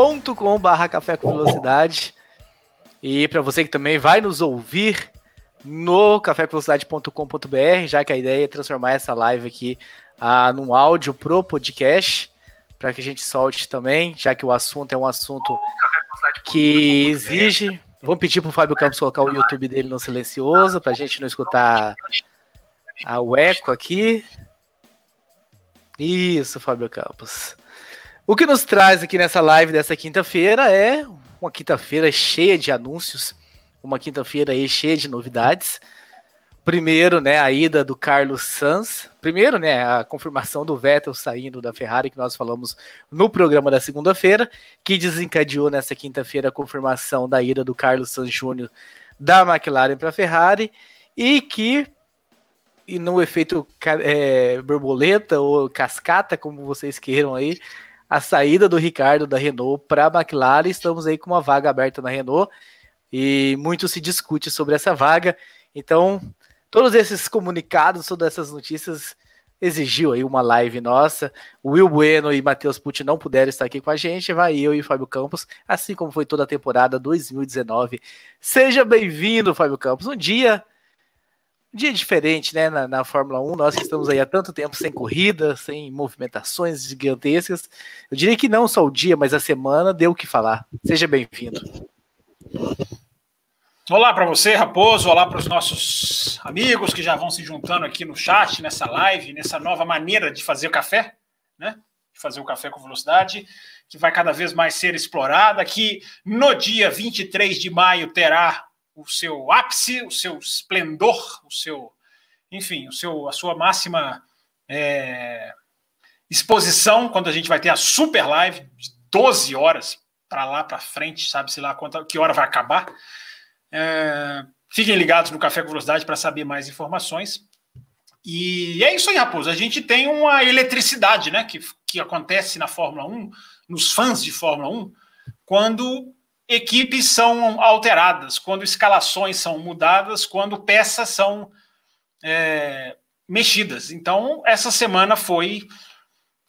youtube.com.br Café com Velocidade. E para você que também vai nos ouvir no cafévelocidade.com.br, já que a ideia é transformar essa live aqui ah, num áudio pro podcast, para que a gente solte também, já que o assunto é um assunto que exige. Vamos pedir pro Fábio Campos colocar o YouTube dele no silencioso, para a gente não escutar a, o eco aqui. Isso, Fábio Campos. O que nos traz aqui nessa live dessa quinta-feira é uma quinta-feira cheia de anúncios, uma quinta-feira aí cheia de novidades. Primeiro, né, a ida do Carlos Sanz. Primeiro, né, a confirmação do Vettel saindo da Ferrari, que nós falamos no programa da segunda-feira, que desencadeou nessa quinta-feira a confirmação da ida do Carlos Sanz Júnior da McLaren para a Ferrari e que e no efeito é, borboleta ou cascata, como vocês queiram aí, a saída do Ricardo da Renault para a McLaren. Estamos aí com uma vaga aberta na Renault e muito se discute sobre essa vaga. Então, todos esses comunicados, todas essas notícias exigiu aí uma live nossa. O Will Bueno e Matheus Pucci não puderam estar aqui com a gente, vai eu e o Fábio Campos, assim como foi toda a temporada 2019. Seja bem-vindo, Fábio Campos. Um dia dia diferente, né, na, na, Fórmula 1. Nós que estamos aí há tanto tempo sem corrida, sem movimentações gigantescas. Eu diria que não só o dia, mas a semana deu o que falar. Seja bem-vindo. Olá para você, Raposo. Olá para os nossos amigos que já vão se juntando aqui no chat, nessa live, nessa nova maneira de fazer o café, né? De fazer o café com velocidade, que vai cada vez mais ser explorada. Que no dia 23 de maio terá o seu ápice, o seu esplendor, o seu, enfim, o seu, a sua máxima é, exposição quando a gente vai ter a super live de 12 horas para lá para frente, sabe-se lá quanta, que hora vai acabar. É, fiquem ligados no Café com Velocidade para saber mais informações. E é isso aí, Raposo. A gente tem uma eletricidade né, que, que acontece na Fórmula 1, nos fãs de Fórmula 1, quando equipes são alteradas, quando escalações são mudadas, quando peças são é, mexidas. Então, essa semana foi,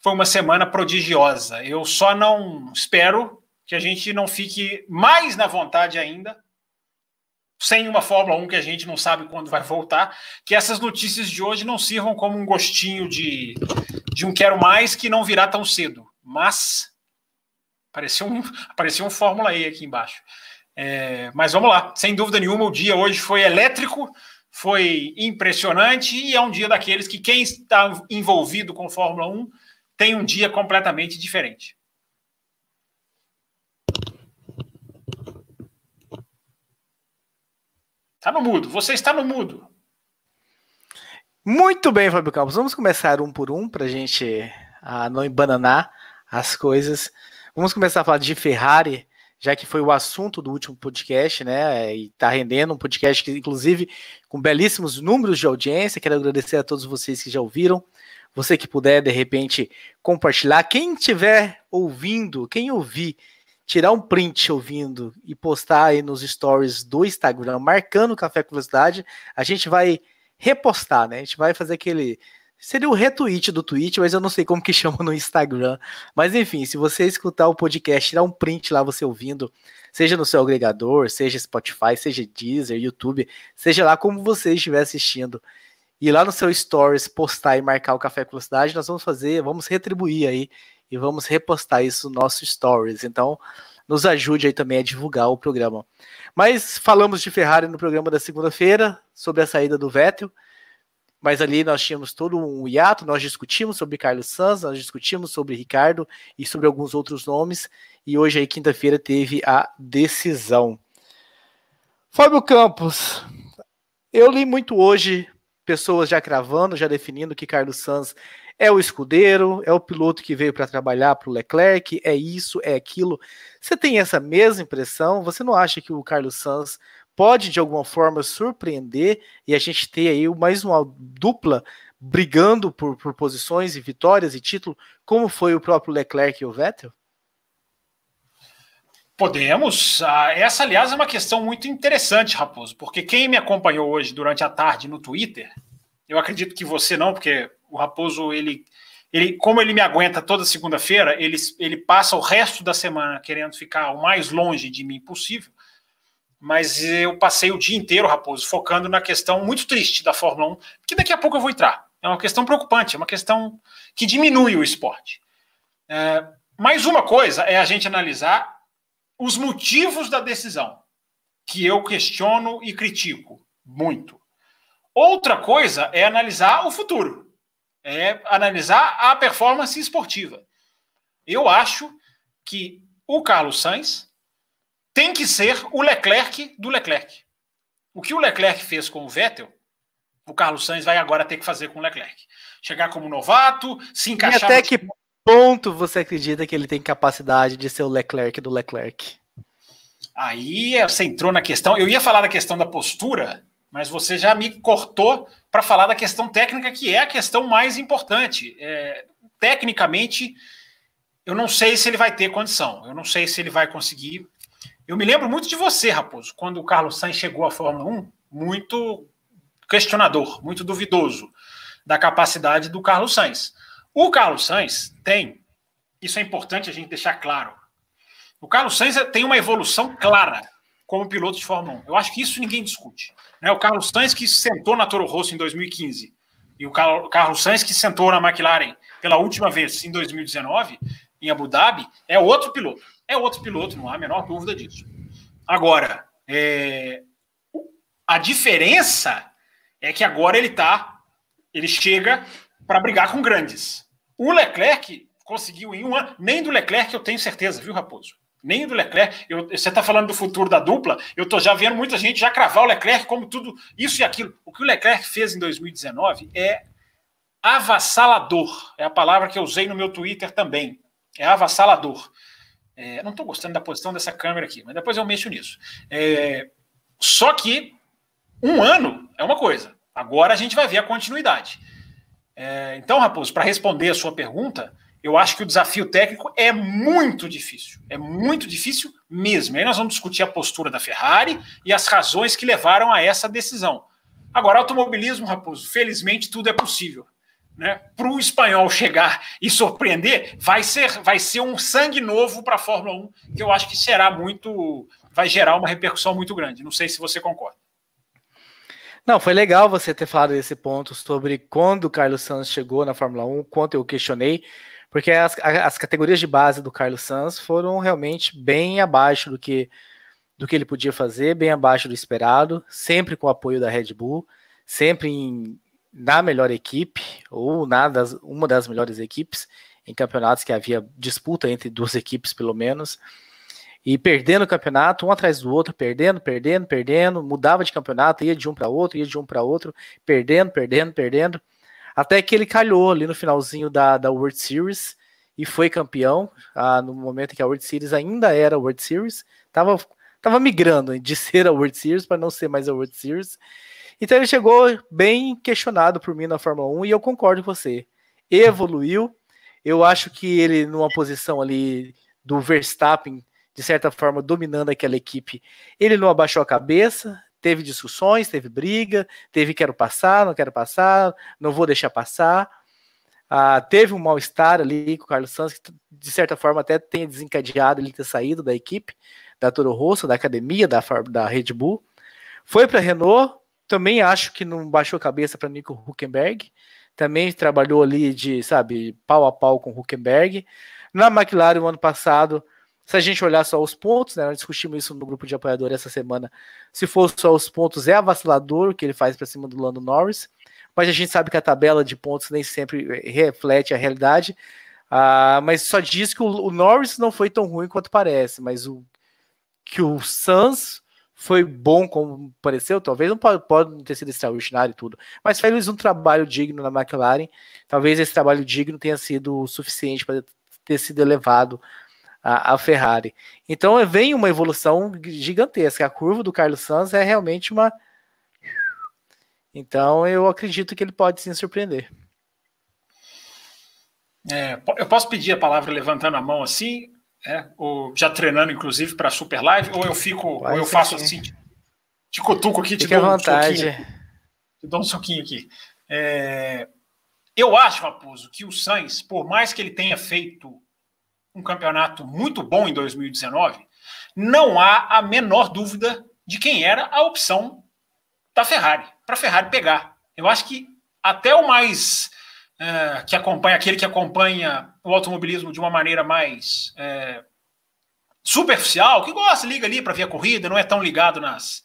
foi uma semana prodigiosa. Eu só não espero que a gente não fique mais na vontade ainda, sem uma Fórmula 1 que a gente não sabe quando vai voltar, que essas notícias de hoje não sirvam como um gostinho de, de um quero mais que não virá tão cedo. Mas Apareceu um, apareceu um Fórmula E aqui embaixo. É, mas vamos lá, sem dúvida nenhuma, o dia hoje foi elétrico, foi impressionante e é um dia daqueles que quem está envolvido com Fórmula 1 tem um dia completamente diferente. Está no mudo, você está no mudo. Muito bem, Fábio Campos. Vamos começar um por um para a gente ah, não embananar as coisas. Vamos começar a falar de Ferrari, já que foi o assunto do último podcast, né? E tá rendendo um podcast que, inclusive, com belíssimos números de audiência. Quero agradecer a todos vocês que já ouviram. Você que puder, de repente, compartilhar. Quem estiver ouvindo, quem ouvir, tirar um print ouvindo e postar aí nos stories do Instagram, marcando o Café com Velocidade, a gente vai repostar, né? A gente vai fazer aquele Seria o retweet do tweet, mas eu não sei como que chama no Instagram. Mas enfim, se você escutar o podcast, tirar um print lá você ouvindo, seja no seu agregador, seja Spotify, seja Deezer, YouTube, seja lá como você estiver assistindo, e lá no seu stories postar e marcar o Café com Velocidade, nós vamos fazer, vamos retribuir aí e vamos repostar isso no nosso stories. Então, nos ajude aí também a divulgar o programa. Mas falamos de Ferrari no programa da segunda-feira, sobre a saída do Vettel mas ali nós tínhamos todo um hiato, nós discutimos sobre Carlos Sanz, nós discutimos sobre Ricardo e sobre alguns outros nomes, e hoje aí, quinta-feira, teve a decisão. Fábio Campos, eu li muito hoje pessoas já cravando, já definindo que Carlos Sanz é o escudeiro, é o piloto que veio para trabalhar para o Leclerc, é isso, é aquilo. Você tem essa mesma impressão? Você não acha que o Carlos Sanz pode de alguma forma surpreender e a gente ter aí mais uma dupla brigando por, por posições e vitórias e título, como foi o próprio Leclerc e o Vettel? Podemos. Ah, essa, aliás, é uma questão muito interessante, Raposo, porque quem me acompanhou hoje durante a tarde no Twitter, eu acredito que você não, porque o Raposo, ele, ele como ele me aguenta toda segunda-feira, ele, ele passa o resto da semana querendo ficar o mais longe de mim possível. Mas eu passei o dia inteiro, Raposo, focando na questão muito triste da Fórmula 1, que daqui a pouco eu vou entrar. É uma questão preocupante, é uma questão que diminui o esporte. É, mais uma coisa é a gente analisar os motivos da decisão, que eu questiono e critico muito. Outra coisa é analisar o futuro, é analisar a performance esportiva. Eu acho que o Carlos Sainz tem que ser o Leclerc do Leclerc. O que o Leclerc fez com o Vettel, o Carlos Sainz vai agora ter que fazer com o Leclerc. Chegar como novato, se encaixar. E até que ponto você acredita que ele tem capacidade de ser o Leclerc do Leclerc? Aí você entrou na questão. Eu ia falar da questão da postura, mas você já me cortou para falar da questão técnica, que é a questão mais importante. É, tecnicamente, eu não sei se ele vai ter condição, eu não sei se ele vai conseguir. Eu me lembro muito de você, Raposo, quando o Carlos Sainz chegou à Fórmula 1, muito questionador, muito duvidoso da capacidade do Carlos Sainz. O Carlos Sainz tem, isso é importante a gente deixar claro. O Carlos Sainz tem uma evolução clara como piloto de Fórmula 1. Eu acho que isso ninguém discute. Né? O Carlos Sainz que sentou na Toro Rosso em 2015 e o Carlos Sainz que sentou na McLaren pela última vez em 2019 em Abu Dhabi é outro piloto. É outro piloto, não há a menor dúvida disso. Agora, é... a diferença é que agora ele tá, ele chega para brigar com grandes. O Leclerc conseguiu em um ano, nem do Leclerc eu tenho certeza, viu, Raposo? Nem do Leclerc. Eu, você está falando do futuro da dupla, eu estou já vendo muita gente já cravar o Leclerc como tudo isso e aquilo. O que o Leclerc fez em 2019 é avassalador. É a palavra que eu usei no meu Twitter também. É avassalador. É, não estou gostando da posição dessa câmera aqui, mas depois eu mexo nisso. É, só que um ano é uma coisa. Agora a gente vai ver a continuidade. É, então, Raposo, para responder a sua pergunta, eu acho que o desafio técnico é muito difícil. É muito difícil mesmo. Aí nós vamos discutir a postura da Ferrari e as razões que levaram a essa decisão. Agora, automobilismo, Raposo, felizmente tudo é possível. Né? Para o espanhol chegar e surpreender, vai ser, vai ser um sangue novo para a Fórmula 1, que eu acho que será muito. vai gerar uma repercussão muito grande. Não sei se você concorda. Não, foi legal você ter falado desse ponto sobre quando o Carlos Sanz chegou na Fórmula 1, quanto eu questionei, porque as, as categorias de base do Carlos Sanz foram realmente bem abaixo do que, do que ele podia fazer, bem abaixo do esperado, sempre com o apoio da Red Bull, sempre em, na melhor equipe, ou na das, uma das melhores equipes, em campeonatos que havia disputa entre duas equipes, pelo menos e perdendo o campeonato, um atrás do outro, perdendo, perdendo, perdendo, mudava de campeonato, ia de um para outro, ia de um para outro, perdendo, perdendo, perdendo, até que ele calhou ali no finalzinho da, da World Series e foi campeão, ah, no momento em que a World Series ainda era World Series, tava, tava migrando de ser a World Series para não ser mais a World Series. Então ele chegou bem questionado por mim na Fórmula 1 e eu concordo com você. Evoluiu. Eu acho que ele numa posição ali do Verstappen de certa forma, dominando aquela equipe. Ele não abaixou a cabeça, teve discussões, teve briga, teve quero passar, não quero passar, não vou deixar passar. Ah, teve um mal-estar ali com o Carlos Santos, que de certa forma até tem desencadeado ele ter saído da equipe, da Toro Rosso, da academia, da, da Red Bull. Foi para a Renault, também acho que não baixou a cabeça para Nico Huckenberg, também trabalhou ali de, sabe, pau a pau com Huckenberg. Na McLaren, o ano passado, se a gente olhar só os pontos, né, nós discutimos isso no grupo de apoiadores essa semana. Se for só os pontos, é avassalador o que ele faz para cima do Lando Norris, mas a gente sabe que a tabela de pontos nem sempre reflete a realidade. Ah, mas só diz que o, o, Norris não foi tão ruim quanto parece, mas o que o Suns foi bom como pareceu, talvez não pode, pode ter sido extraordinário e tudo, mas fez um trabalho digno na McLaren. Talvez esse trabalho digno tenha sido o suficiente para ter sido elevado à, Ferrari. Então vem uma evolução gigantesca. A curva do Carlos Sainz é realmente uma. Então eu acredito que ele pode sim surpreender. É, eu posso pedir a palavra levantando a mão assim, é, ou já treinando inclusive para Super Live, ou eu fico, ou eu faço sim. assim, te cutuco aqui, te dou vontade. um soquinho. Te dou um soquinho aqui. É, eu acho, Raposo, que o Sainz, por mais que ele tenha feito um campeonato muito bom em 2019, não há a menor dúvida de quem era a opção da Ferrari, para a Ferrari pegar. Eu acho que até o mais é, que acompanha, aquele que acompanha o automobilismo de uma maneira mais é, superficial, que gosta, liga ali para ver a corrida, não é tão ligado nas.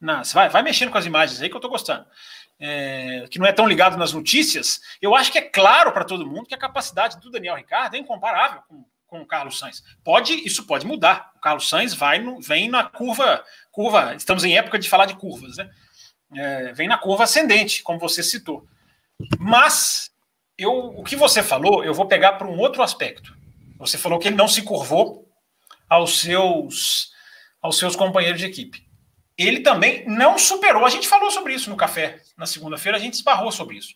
nas vai, vai mexendo com as imagens aí que eu estou gostando. É, que não é tão ligado nas notícias, eu acho que é claro para todo mundo que a capacidade do Daniel Ricardo é incomparável com, com o Carlos Sainz. Pode, isso pode mudar. O Carlos Sainz vai no, vem na curva, curva. Estamos em época de falar de curvas, né? É, vem na curva ascendente, como você citou. Mas eu, o que você falou, eu vou pegar para um outro aspecto. Você falou que ele não se curvou aos seus, aos seus companheiros de equipe. Ele também não superou. A gente falou sobre isso no café na segunda-feira, a gente esbarrou sobre isso.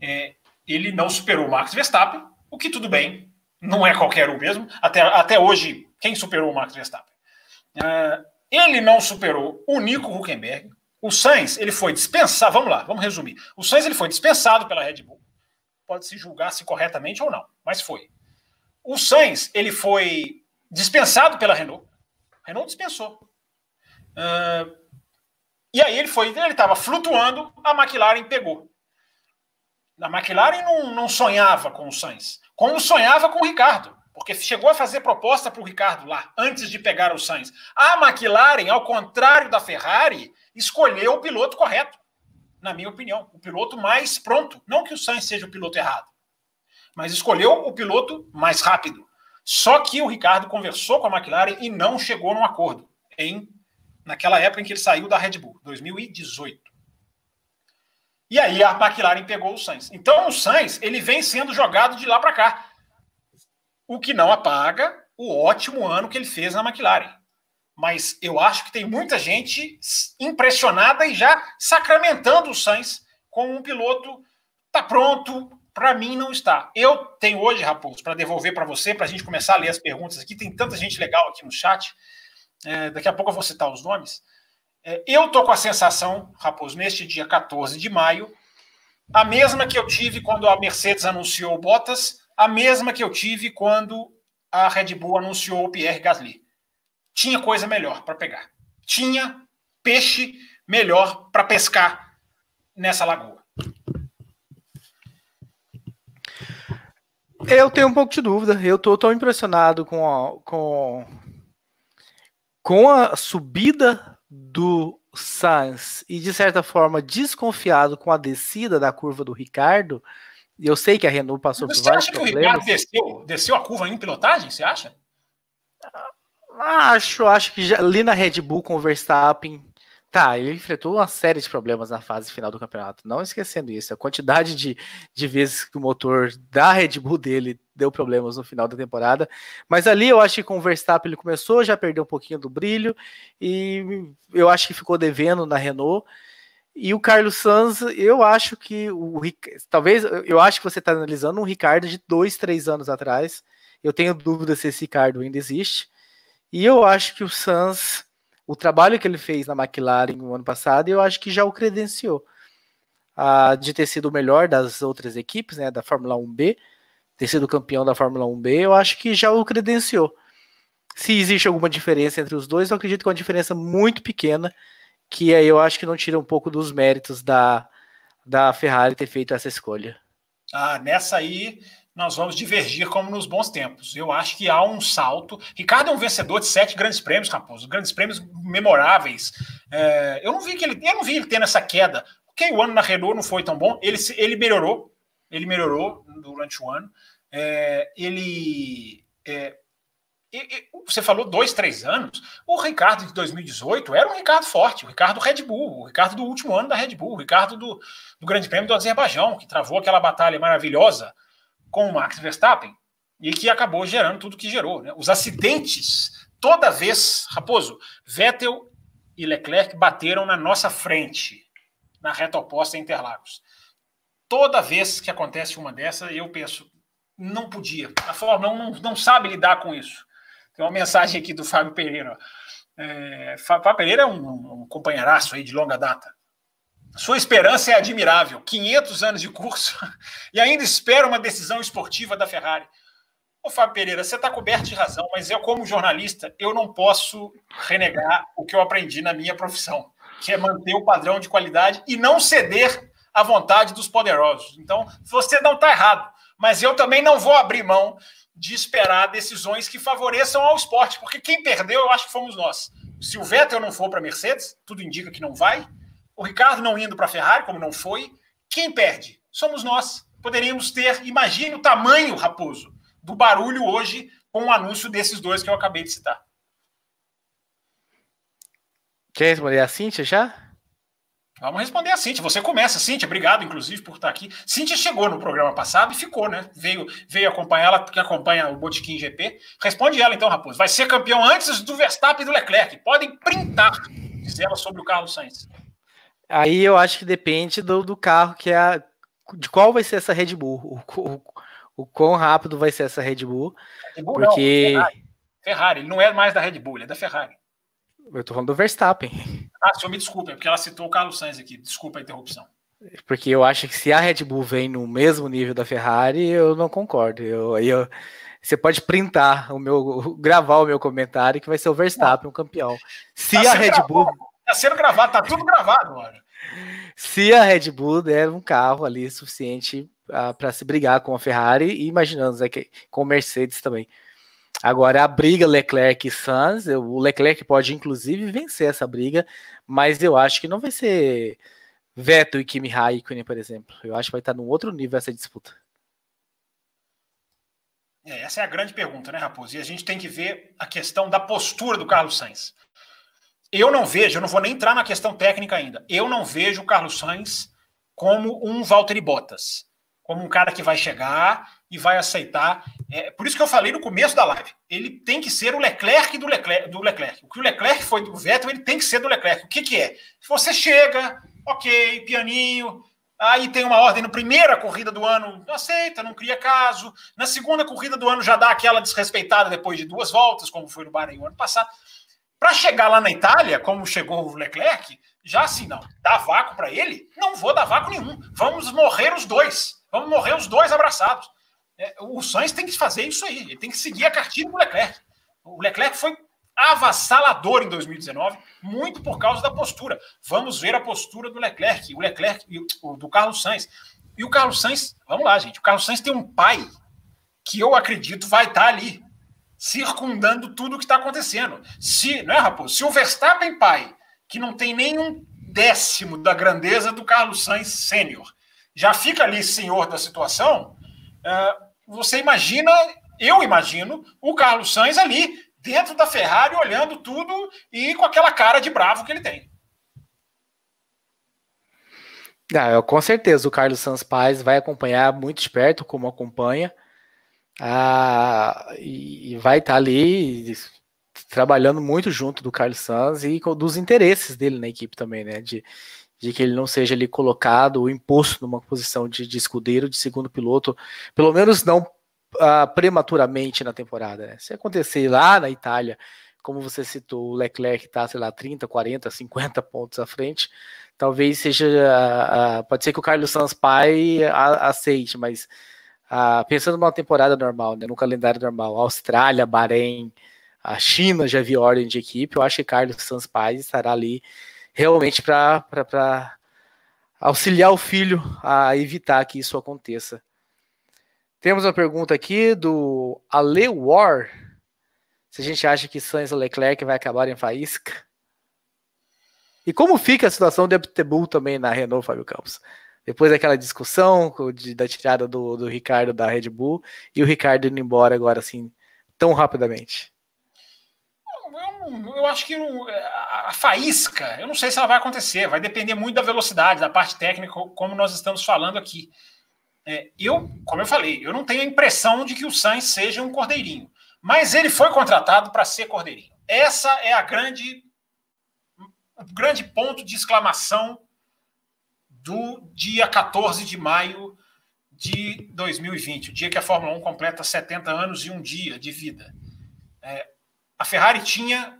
É, ele não superou o Max Verstappen, o que tudo bem, não é qualquer um mesmo. Até, até hoje, quem superou o Max Verstappen? É, ele não superou o Nico Huckenberg. O Sainz, ele foi dispensado. Vamos lá, vamos resumir. O Sainz ele foi dispensado pela Red Bull pode se julgar se corretamente ou não, mas foi. O Sainz, ele foi dispensado pela Renault. A Renault dispensou. Uh, e aí ele foi, ele estava flutuando, a McLaren pegou. A McLaren não, não sonhava com o Sainz, como sonhava com o Ricardo, porque chegou a fazer proposta para o Ricardo lá, antes de pegar o Sainz. A McLaren, ao contrário da Ferrari, escolheu o piloto correto na minha opinião, o piloto mais pronto. Não que o Sainz seja o piloto errado, mas escolheu o piloto mais rápido. Só que o Ricardo conversou com a McLaren e não chegou num acordo em naquela época em que ele saiu da Red Bull, 2018. E aí a McLaren pegou o Sainz. Então o Sainz ele vem sendo jogado de lá para cá, o que não apaga o ótimo ano que ele fez na McLaren mas eu acho que tem muita gente impressionada e já sacramentando o Sainz como um piloto tá pronto. Para mim não está. Eu tenho hoje, Raposo, para devolver para você, para a gente começar a ler as perguntas aqui. Tem tanta gente legal aqui no chat. É, daqui a pouco eu vou citar os nomes. É, eu tô com a sensação, Raposo, neste dia 14 de maio, a mesma que eu tive quando a Mercedes anunciou o Bottas, a mesma que eu tive quando a Red Bull anunciou o Pierre Gasly tinha coisa melhor para pegar. Tinha peixe melhor para pescar nessa lagoa. Eu tenho um pouco de dúvida. Eu tô tão impressionado com a, com, com a subida do Sainz e, de certa forma, desconfiado com a descida da curva do Ricardo. Eu sei que a Renault passou Mas por vários problemas. Você acha que o Ricardo desceu, desceu a curva em pilotagem? Você acha? Acho, acho que já, ali na Red Bull com o Verstappen, tá, ele enfrentou uma série de problemas na fase final do campeonato. Não esquecendo isso, a quantidade de, de vezes que o motor da Red Bull dele deu problemas no final da temporada. Mas ali eu acho que com o Verstappen ele começou já perdeu um pouquinho do brilho e eu acho que ficou devendo na Renault. E o Carlos Sanz, eu acho que o talvez eu acho que você está analisando um Ricardo de dois, três anos atrás. Eu tenho dúvida se esse Ricardo ainda existe. E eu acho que o Suns, o trabalho que ele fez na McLaren no ano passado, eu acho que já o credenciou uh, de ter sido o melhor das outras equipes, né, da Fórmula 1B, ter sido campeão da Fórmula 1B, eu acho que já o credenciou. Se existe alguma diferença entre os dois, eu acredito que é uma diferença muito pequena, que aí eu acho que não tira um pouco dos méritos da, da Ferrari ter feito essa escolha. Ah, nessa aí nós vamos divergir como nos bons tempos. Eu acho que há um salto. Ricardo é um vencedor de sete grandes prêmios, Raposo, grandes prêmios memoráveis. É, eu não vi que ele, eu não vi ele tendo essa queda. Ok, o ano na Renault não foi tão bom. Ele, ele melhorou, ele melhorou durante o ano. É, ele é, você falou dois, três anos. O Ricardo de 2018 era um Ricardo forte, o Ricardo Red Bull, o Ricardo do último ano da Red Bull, o Ricardo do, do Grande Prêmio do Azerbaijão, que travou aquela batalha maravilhosa com o Max Verstappen e que acabou gerando tudo que gerou. Né? Os acidentes, toda vez, Raposo, Vettel e Leclerc bateram na nossa frente, na reta oposta em Interlagos. Toda vez que acontece uma dessa, eu penso, não podia. A Fórmula 1 não, não sabe lidar com isso. Tem uma mensagem aqui do Fábio Pereira. É, Fábio Pereira é um, um companheiraço aí de longa data. Sua esperança é admirável. 500 anos de curso e ainda espera uma decisão esportiva da Ferrari. Ô, Fábio Pereira, você está coberto de razão, mas eu, como jornalista, eu não posso renegar o que eu aprendi na minha profissão, que é manter o padrão de qualidade e não ceder à vontade dos poderosos. Então, você não está errado, mas eu também não vou abrir mão de esperar decisões que favoreçam ao esporte, porque quem perdeu, eu acho que fomos nós. Se o Vettel não for para a Mercedes, tudo indica que não vai. O Ricardo não indo para a Ferrari, como não foi. Quem perde? Somos nós. Poderíamos ter, imagine o tamanho, Raposo, do barulho hoje com o anúncio desses dois que eu acabei de citar. Quer responder a Cíntia já? Vamos responder a Cintia. Você começa, Cintia. Obrigado, inclusive, por estar aqui. Cintia chegou no programa passado e ficou, né? Veio, veio acompanhar ela, que acompanha o Botequim GP. Responde ela, então, Raposo. Vai ser campeão antes do Verstappen e do Leclerc. Podem printar, diz ela sobre o Carlos Sainz. Aí eu acho que depende do, do carro, que é a, de qual vai ser essa Red Bull. O, o, o quão rápido vai ser essa Red Bull. Red Bull porque... Não, Ferrari. Ferrari. Ele não é mais da Red Bull, ele é da Ferrari. Eu tô falando do Verstappen. Ah, senhor, me desculpe, é porque ela citou o Carlos Sainz aqui. Desculpa a interrupção. Porque eu acho que se a Red Bull vem no mesmo nível da Ferrari, eu não concordo. Eu, eu, você pode printar o meu, gravar o meu comentário que vai ser o Verstappen o campeão. Se tá a Red gravado, Bull. Tá sendo gravado, tá tudo gravado agora. Se a Red Bull der um carro ali suficiente uh, ah, para se brigar com a Ferrari, e imaginando né, que, com Mercedes também. Agora, a briga Leclerc e Sainz, o Leclerc pode inclusive vencer essa briga, mas eu acho que não vai ser Vettel e Kimi Raikkonen, por exemplo. Eu acho que vai estar num outro nível essa disputa. É, essa é a grande pergunta, né, Raposo? E a gente tem que ver a questão da postura do Carlos Sainz. Eu não vejo, eu não vou nem entrar na questão técnica ainda. Eu não vejo o Carlos Sainz como um Valtteri Bottas, como um cara que vai chegar e vai aceitar. É, por isso que eu falei no começo da live. Ele tem que ser o Leclerc do Leclerc. Do Leclerc. O que o Leclerc foi do Vettel, ele tem que ser do Leclerc. O que, que é? Você chega, ok, pianinho, aí tem uma ordem na primeira corrida do ano, aceita, não cria caso. Na segunda corrida do ano já dá aquela desrespeitada depois de duas voltas, como foi no Bahrein o ano passado. Para chegar lá na Itália, como chegou o Leclerc, já assim, não, dá vácuo para ele? Não vou dar vácuo nenhum. Vamos morrer os dois. Vamos morrer os dois abraçados. É, o Sainz tem que fazer isso aí, ele tem que seguir a cartilha do Leclerc. O Leclerc foi avassalador em 2019, muito por causa da postura. Vamos ver a postura do Leclerc, o Leclerc do Carlos Sainz. E o Carlos Sainz, vamos lá, gente, o Carlos Sainz tem um pai que eu acredito vai estar ali, circundando tudo o que está acontecendo. Se, não é, Raposo? Se o Verstappen pai, que não tem nenhum décimo da grandeza do Carlos Sainz sênior, já fica ali senhor da situação, uh, você imagina, eu imagino, o Carlos Sainz ali dentro da Ferrari, olhando tudo e com aquela cara de bravo que ele tem. Ah, com certeza o Carlos Sanz Paz vai acompanhar muito de perto, como acompanha, ah, e, vai estar tá ali trabalhando muito junto do Carlos Sanz e dos interesses dele na equipe também, né? De, de que ele não seja ali colocado ou imposto numa posição de, de escudeiro, de segundo piloto, pelo menos não uh, prematuramente na temporada. Né? Se acontecer lá na Itália, como você citou, o Leclerc está, sei lá, 30, 40, 50 pontos à frente, talvez seja. Uh, uh, pode ser que o Carlos Sanz pai aceite, mas pensando numa temporada normal, né, no calendário normal, Austrália, Bahrein, a China já viu ordem de equipe, eu acho que Carlos Sanz pai estará ali realmente para auxiliar o filho a evitar que isso aconteça. Temos uma pergunta aqui do Ale War. Se a gente acha que Sainz Leclerc vai acabar em faísca. E como fica a situação do Abtebull também na Renault, Fábio Campos? Depois daquela discussão de, da tirada do, do Ricardo da Red Bull e o Ricardo indo embora agora assim, tão rapidamente. eu acho que a faísca, eu não sei se ela vai acontecer, vai depender muito da velocidade, da parte técnica, como nós estamos falando aqui. É, eu, como eu falei, eu não tenho a impressão de que o Sainz seja um cordeirinho, mas ele foi contratado para ser cordeirinho. Essa é a grande, o grande ponto de exclamação do dia 14 de maio de 2020, o dia que a Fórmula 1 completa 70 anos e um dia de vida. É, a Ferrari tinha,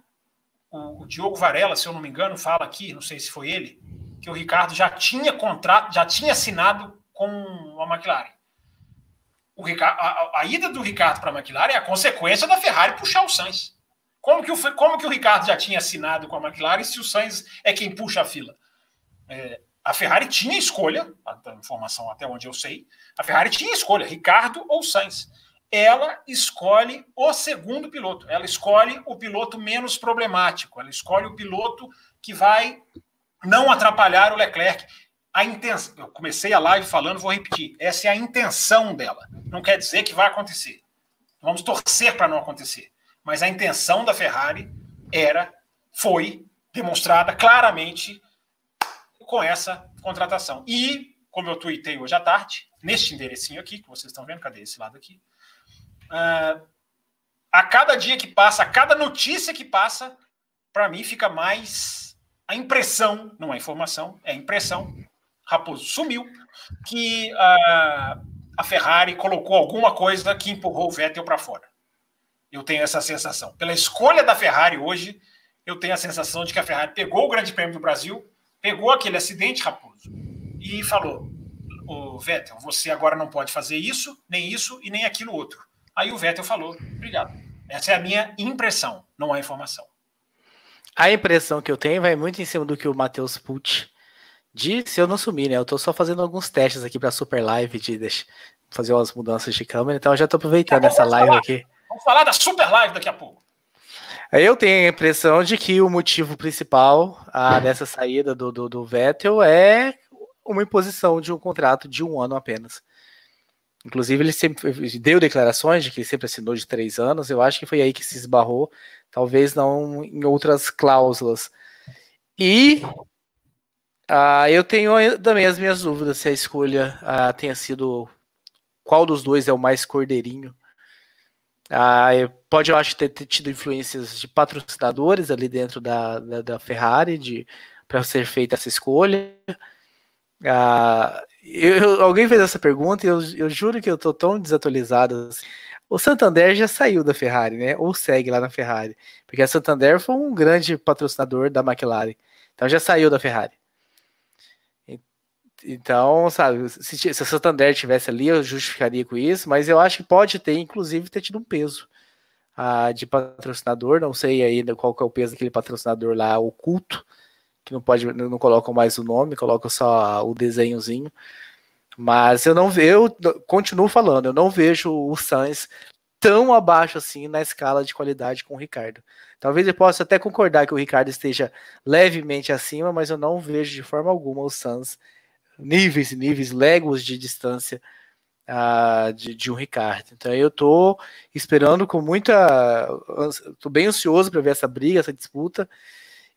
o, o, Diogo Varela, se eu não me engano, fala aqui, não sei se foi ele, que o Ricardo já tinha contrato, já tinha assinado com a McLaren. O Ricardo, a, a ida do Ricardo para a McLaren é a consequência da Ferrari puxar o Sainz. Como que o, como que o Ricardo já tinha assinado com a McLaren se o Sainz é quem puxa a fila? É, a Ferrari tinha escolha, a informação até onde eu sei, a Ferrari tinha escolha, Ricardo ou Sainz ela escolhe o segundo piloto. Ela escolhe o piloto menos problemático. Ela escolhe o piloto que vai não atrapalhar o Leclerc. A intenção, eu comecei a live falando, vou repetir. Essa é a intenção dela. Não quer dizer que vai acontecer. Vamos torcer para não acontecer. Mas a intenção da Ferrari era, foi demonstrada claramente com essa contratação. E, como eu tuitei hoje à tarde, neste enderecinho aqui, que vocês estão vendo, cadê esse lado aqui? uh, a cada dia que passa, a cada notícia que passa, para mim fica mais a impressão, não é informação, é impressão. Raposo sumiu, que uh, a Ferrari colocou alguma coisa que empurrou o Vettel para fora. Eu tenho essa sensação. Pela escolha da Ferrari hoje, eu tenho a sensação de que a Ferrari pegou o Grande Prêmio do Brasil, pegou aquele acidente, Raposo, e falou: o Vettel, você agora não pode fazer isso, nem isso e nem aquilo outro. Aí o Vettel falou: obrigado. Essa é a minha impressão, não há informação. A impressão que eu tenho vai muito em cima do que o Matheus Pucci disse. Eu não sumi, né? Eu tô só fazendo alguns testes aqui para Super Live de deixa, fazer umas mudanças de câmera, então eu já tô aproveitando essa live falar, aqui. Vamos falar da Super Live daqui a pouco. Eu tenho a impressão de que o motivo principal ah, dessa saída do, do, do Vettel é uma imposição de um contrato de um ano apenas. Inclusive, ele sempre deu declarações de que ele sempre assinou de três anos. Eu acho que foi aí que se esbarrou, talvez não em outras cláusulas. E ah, eu tenho também as minhas dúvidas se a escolha ah, tenha sido qual dos dois é o mais cordeirinho. Ah, pode, eu acho, ter, ter, tido influências de patrocinadores ali dentro da, da, da Ferrari para ser feita essa escolha. Ah, eu, alguém fez essa pergunta e eu, eu juro que eu tô tão desatualizado. Assim. O Santander já saiu da Ferrari, né? Ou segue lá na Ferrari. Porque a Santander foi um grande patrocinador da McLaren. Então já saiu da Ferrari. Então, sabe, se, se a Santander tivesse ali, eu justificaria com isso, mas eu acho que pode ter, inclusive, ter tido um peso ah, de patrocinador. Não sei ainda qual que é o peso daquele patrocinador lá oculto que não pode, não colocam mais o nome, colocam só o desenhozinho. Mas eu não vejo, continuo falando, eu não vejo o Sainz tão abaixo assim na escala de qualidade com o Ricardo. Talvez eu possa até concordar que o Ricardo esteja levemente acima, mas eu não vejo de forma alguma o Sainz níveis e níveis, legos de distância uh, de, de, um Ricardo. Então eu tô esperando com muita. tô bem ansioso para ver essa briga, essa disputa.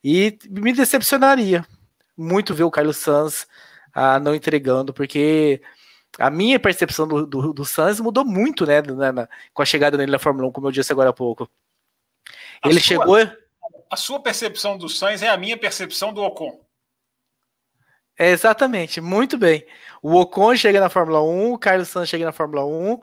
E me decepcionaria muito ver o Carlos Sanz ah, não entregando, porque a minha percepção do, do, do Sanz mudou muito, né, na, com a chegada dele na Fórmula 1, como eu disse agora há pouco. A Ele sua, chegou. A sua percepção do Sainz é a minha percepção do Ocon. É, exatamente, muito bem. O Ocon chega na Fórmula 1, o Carlos Sanz chega na Fórmula 1,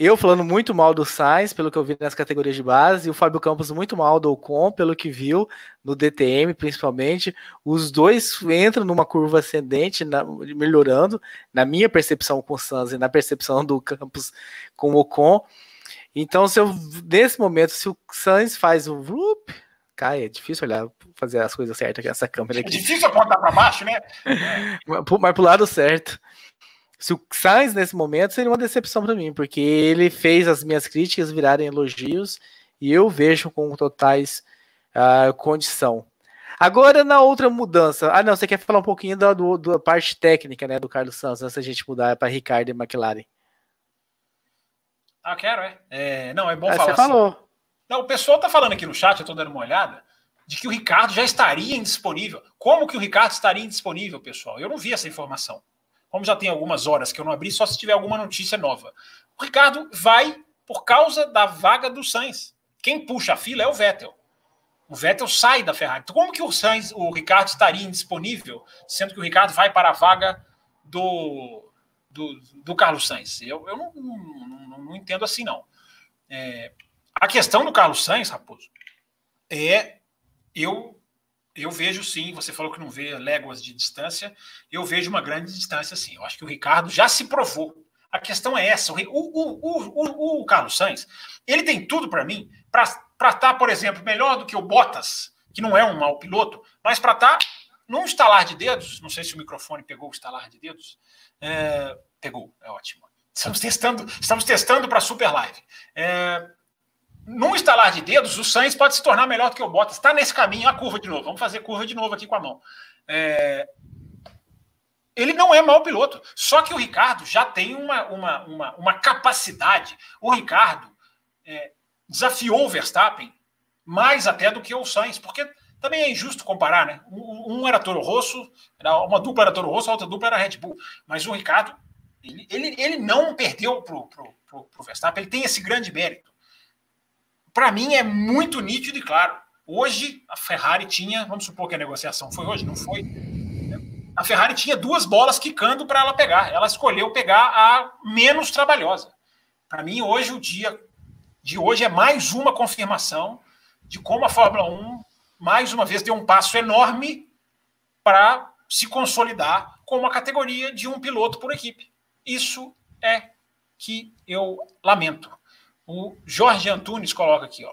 eu falando muito mal do Sainz, pelo que eu vi nas categorias de base, e o Fábio Campos muito mal do Ocon, pelo que viu no DTM, principalmente. Os dois entram numa curva ascendente, na, melhorando, na minha percepção com o Sainz e na percepção do Campos com o Ocon. Então, se eu, nesse momento, se o Sainz faz o whoop, cai, é difícil olhar, fazer as coisas certas aqui nessa câmera aqui. É difícil apontar para baixo, né? Mas pro lado certo. Se o Sainz nesse momento seria uma decepção para mim, porque ele fez as minhas críticas virarem elogios e eu vejo com totais uh, condição. Agora na outra mudança, ah não, você quer falar um pouquinho da, do, da parte técnica, né, do Carlos Santos, antes da gente mudar para Ricardo e McLaren? Ah, quero, é. é não, é bom ah, falar. Você falou. Não, o pessoal está falando aqui no chat, eu estou dando uma olhada, de que o Ricardo já estaria indisponível. Como que o Ricardo estaria indisponível, pessoal? Eu não vi essa informação. Como já tem algumas horas que eu não abri, só se tiver alguma notícia nova. O Ricardo vai por causa da vaga do Sainz. Quem puxa a fila é o Vettel. O Vettel sai da Ferrari. Então, como que o Sainz, o Ricardo estaria indisponível, sendo que o Ricardo vai para a vaga do, do, do Carlos Sainz? Eu, eu não, não, não, não entendo assim, não. É, a questão do Carlos Sainz, Raposo, é eu eu vejo sim, você falou que não vê léguas de distância, eu vejo uma grande distância sim. Eu acho que o Ricardo já se provou. A questão é essa. O, o, o, o Carlos Sainz, ele tem tudo para mim para estar, tá, por exemplo, melhor do que o Bottas, que não é um mau piloto, mas para estar tá num estalar de dedos. Não sei se o microfone pegou o estalar de dedos. É, pegou, é ótimo. Estamos testando, estamos testando para Super Live. É, num estalar de dedos, o Sainz pode se tornar melhor do que o Bottas. Está nesse caminho, a curva de novo. Vamos fazer curva de novo aqui com a mão. É, ele não é mau piloto. Só que o Ricardo já tem uma, uma, uma, uma capacidade. O Ricardo é, desafiou o Verstappen mais até do que o Sainz, porque também é injusto comparar, né? Um, era Toro Rosso, era uma dupla era Toro Rosso, a outra dupla era Red Bull. Mas o Ricardo, ele, ele, ele não perdeu para o Verstappen, ele tem esse grande mérito. Para mim é muito nítido e claro. Hoje a Ferrari tinha, vamos supor que a negociação foi hoje, não foi a Ferrari tinha duas bolas quicando para ela pegar. Ela escolheu pegar a menos trabalhosa. Para mim, hoje, o dia de hoje é mais uma confirmação de como a Fórmula 1, mais uma vez, deu um passo enorme para se consolidar como a categoria de um piloto por equipe. Isso é que eu lamento. O Jorge Antunes coloca aqui, ó.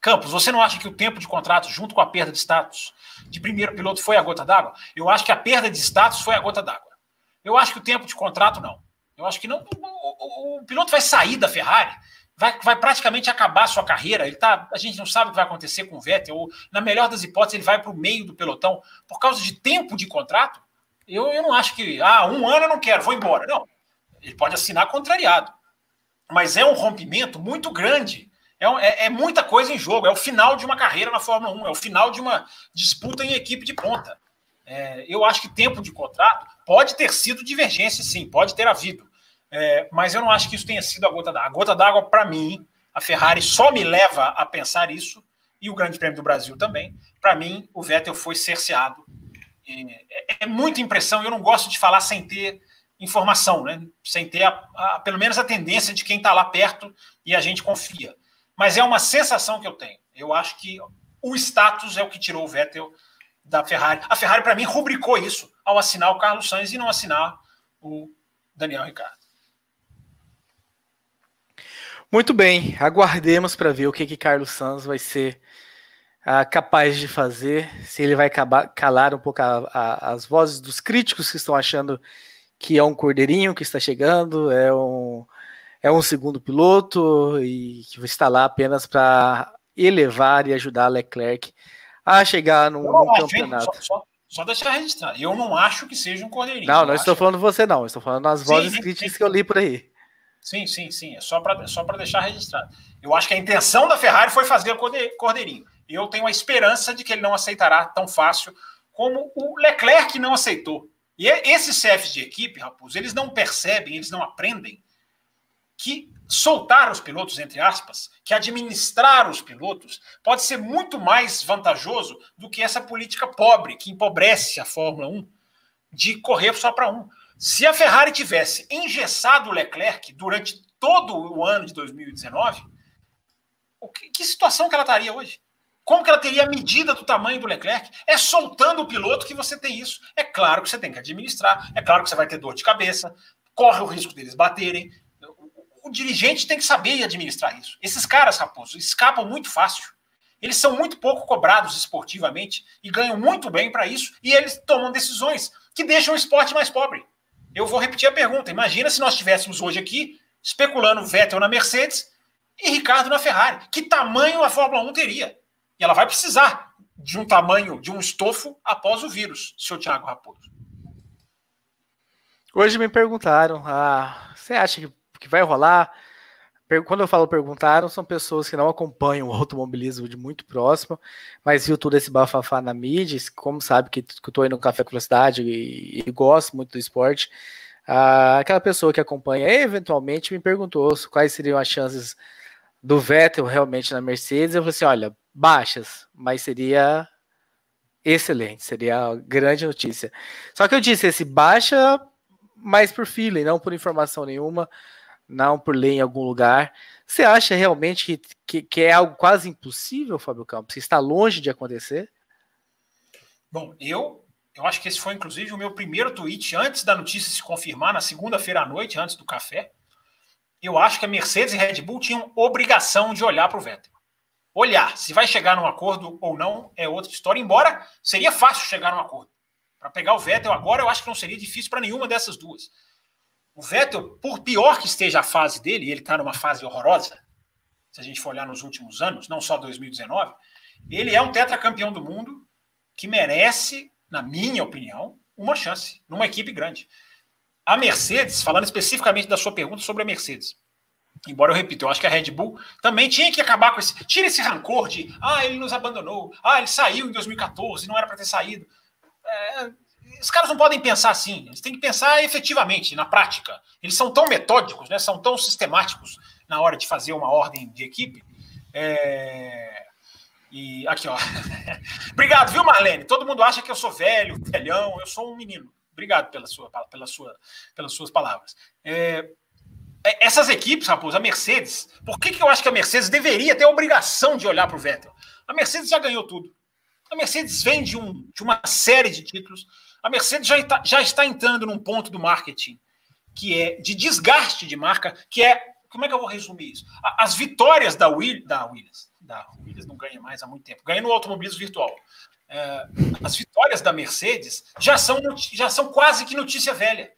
Campos, você não acha que o tempo de contrato, junto com a perda de status de primeiro piloto, foi a gota d'água? Eu acho que a perda de status foi a gota d'água. Eu acho que o tempo de contrato, não. Eu acho que não. O, o, o piloto vai sair da Ferrari, vai, vai praticamente acabar a sua carreira. Ele tá, a gente não sabe o que vai acontecer com o Vettel, ou, na melhor das hipóteses, ele vai para o meio do pelotão por causa de tempo de contrato. Eu, eu não acho que, ah, um ano eu não quero, vou embora. Não. Ele pode assinar contrariado. Mas é um rompimento muito grande é, é, é, muita coisa em jogo. É o final de uma carreira na Fórmula 1, é o final de uma disputa em equipe de ponta. É, eu acho que tempo de contrato pode ter sido divergência, sim, pode ter havido. É, mas eu não acho que isso tenha sido a gota d'água. A gota d'água, para mim, a Ferrari só me leva a pensar isso, e o Grande Prêmio do Brasil também. Para mim, o Vettel foi cerceado. É, é, muita impressão, eu não gosto de falar sem ter informação, né? sem ter a, a, pelo menos a tendência de quem está lá perto e a gente confia mas é uma sensação que eu tenho. Eu acho que o status é o que tirou o Vettel da Ferrari. A Ferrari, para mim, rubricou isso ao assinar o Carlos Sainz e não assinar o Daniel Ricciardo. Muito bem, aguardemos para ver o que, que Carlos Sainz vai ser uh, capaz de fazer, se ele vai calar um pouco a, a, as vozes dos críticos que estão achando que é um cordeirinho que está chegando, é um, é um segundo piloto e que está lá apenas para elevar e ajudar Leclerc a chegar num, num campeonato. Só, só, só, deixar registrado. Eu não acho que seja um cordeirinho. Não, não estou falando você, não. Estou falando nas vozes sim, críticas sim. que eu li por aí. Sim, sim, sim. É só para só deixar registrado. Eu acho que a intenção da Ferrari foi fazer o cordeirinho. E eu tenho a esperança de que ele não aceitará tão fácil como o Leclerc não aceitou. E é, esses chefes de equipe, Raposo, eles não percebem, eles não aprendem que soltar os pilotos, entre aspas, que administrar os pilotos, pode ser muito mais vantajoso do que essa política pobre que empobrece a Fórmula 1 de correr só para um. Se a Ferrari tivesse engessado o Leclerc durante todo o ano de 2019, que, que situação que ela estaria hoje? Como que ela teria a medida do tamanho do Leclerc? É soltando o piloto que você tem isso. É claro que você tem que administrar, é claro que você vai ter dor de cabeça, corre o risco deles baterem, o dirigente tem que saber administrar isso. Esses caras, Raposo, escapam muito fácil. Eles são muito pouco cobrados esportivamente e ganham muito bem para isso, e eles tomam decisões que deixam o esporte mais pobre. Eu vou repetir a pergunta. Imagina se nós estivéssemos hoje aqui especulando Vettel na Mercedes e Ricardo na Ferrari. Que tamanho a Fórmula 1 teria? E ela vai precisar de um tamanho, de um estofo após o vírus, seu Thiago Raposo. Hoje me perguntaram: ah, você acha que que vai rolar quando eu falo perguntaram, são pessoas que não acompanham o automobilismo de muito próximo, mas viu todo esse bafafá na mídia, como sabe que, eu tô indo no Café com Velocidade e, e gosto muito do esporte. Ah, aquela pessoa que acompanha eventualmente me perguntou quais seriam as chances do Vettel realmente na Mercedes. Eu falei assim: olha, baixas, mas seria excelente, seria grande notícia. Só que eu disse esse baixa, mais por feeling, não por informação nenhuma não por ler em algum lugar. Você acha realmente que, que, que, é algo quase impossível, Fábio Campos? Está longe de acontecer? Bom, eu, eu acho que esse foi inclusive o meu primeiro tweet antes da notícia se confirmar, na segunda-feira à noite, antes do café. Eu acho que a Mercedes e Red Bull tinham obrigação de olhar para o Vettel. Olhar, se vai chegar num acordo ou não é outra história, embora seria fácil chegar num acordo. Para pegar o Vettel agora, eu acho que não seria difícil para nenhuma dessas duas. O Vettel, por pior que esteja a fase dele, ele está numa fase horrorosa, se a gente for olhar nos últimos anos, não só 2019, ele é um tetracampeão do mundo que merece, na minha opinião, uma chance numa equipe grande. A Mercedes, falando especificamente da sua pergunta sobre a Mercedes, embora eu repita, eu acho que a Red Bull também tinha que acabar com esse. Tira esse rancor de, ah, ele nos abandonou, ah, ele saiu em 2014, não era para ter saído. É, os caras não podem pensar assim, eles têm que pensar efetivamente, na prática. Eles são tão metódicos, né, são tão sistemáticos na hora de fazer uma ordem de equipe. É... E aqui, ó. Obrigado, viu, Marlene? Todo mundo acha que eu sou velho, velhão, eu sou um menino. Obrigado pela sua, pela sua, pelas suas palavras. É... é essas equipes, Raposo, a Mercedes, por que, que eu acho que a Mercedes deveria ter a obrigação de olhar para o Vettel? A Mercedes já ganhou tudo. A Mercedes vem de, um, de uma série de títulos. A Mercedes já está, já está entrando num ponto do marketing que é de desgaste de marca, que é. Como é que eu vou resumir isso? As vitórias da, Will, da Williams, da Williams não ganha mais há muito tempo, ganha no automobilismo virtual. É, as vitórias da Mercedes já são, já são quase que notícia velha.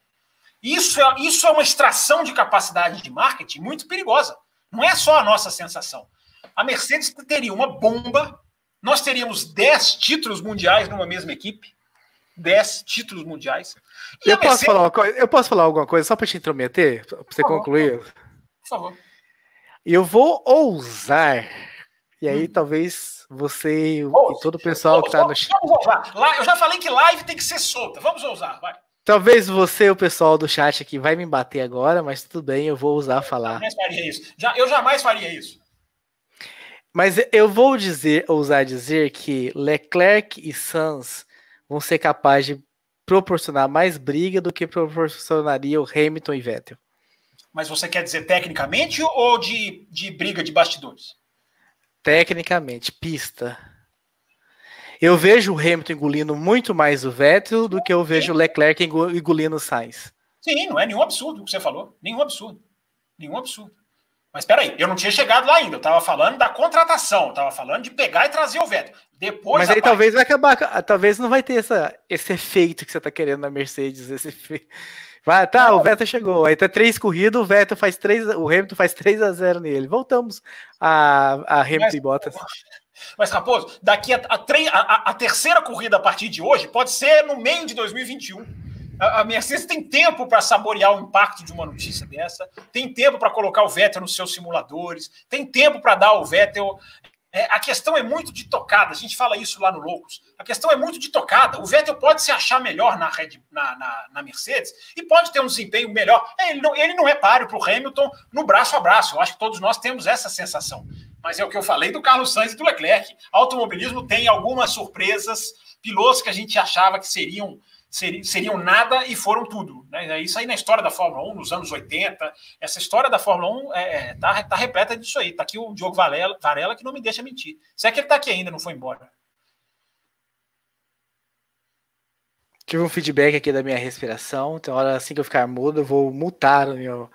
Isso é, isso é uma extração de capacidade de marketing muito perigosa. Não é só a nossa sensação. A Mercedes teria uma bomba, nós teríamos 10 títulos mundiais numa mesma equipe. 10 títulos mundiais. Eu posso, Mercedes... falar uma coisa, eu posso falar alguma coisa só para te intrometer? Para você favor, concluir? Por favor. Eu vou ousar, e aí hum. talvez você e todo o pessoal que está no chat. Eu já falei que live tem que ser solta. Vamos ousar, vai. Talvez você o pessoal do chat aqui vai me bater agora, mas tudo bem, eu vou usar falar. Eu jamais faria isso. Já, eu jamais faria isso. Mas eu vou dizer, ousar dizer que Leclerc e Sainz vão ser capazes de proporcionar mais briga do que proporcionaria o Hamilton e Vettel. Mas você quer dizer tecnicamente ou de, de briga de bastidores? Tecnicamente, pista. Eu vejo o Hamilton engolindo muito mais o Vettel do que eu vejo o Leclerc engolindo o Sainz. Sim, não é nenhum absurdo o que você falou. Nenhum absurdo. Nenhum absurdo. Mas espera aí, eu não tinha chegado lá ainda. Eu estava falando da contratação, eu estava falando de pegar e trazer o Vettel. Depois Mas aí parte... talvez vai acabar, talvez não vai ter essa, esse efeito que você está querendo na Mercedes, esse efeito. Vai, tá, não. o Vettel chegou. Aí tá três corridas, o Vettel faz três, o Hamilton faz 3 a 0 nele. Voltamos a, a Hamilton mas, e Bottas. Mas, Raposo, daqui a, a, a, a terceira corrida a partir de hoje pode ser no meio de 2021. A Mercedes tem tempo para saborear o impacto de uma notícia dessa, tem tempo para colocar o Vettel nos seus simuladores, tem tempo para dar o Vettel. É, a questão é muito de tocada, a gente fala isso lá no Loucos. A questão é muito de tocada. O Vettel pode se achar melhor na, Red, na, na, na Mercedes e pode ter um desempenho melhor. Ele, não, ele não é páreo para o Hamilton no braço a braço. Eu acho que todos nós temos essa sensação. Mas é o que eu falei do Carlos Sainz e do Leclerc. Automobilismo tem algumas surpresas, pilotos que a gente achava que seriam seriam nada e foram tudo. Né? Isso aí na história da Fórmula 1, nos anos 80, essa história da Fórmula 1 está é, é, tá, tá repleta disso aí. Está aqui o Diogo Varela, Varela que não me deixa mentir. Se é que ele está aqui ainda, não foi embora. Tive um feedback aqui da minha respiração, então hora assim que eu ficar mudo, eu vou mutar o meu,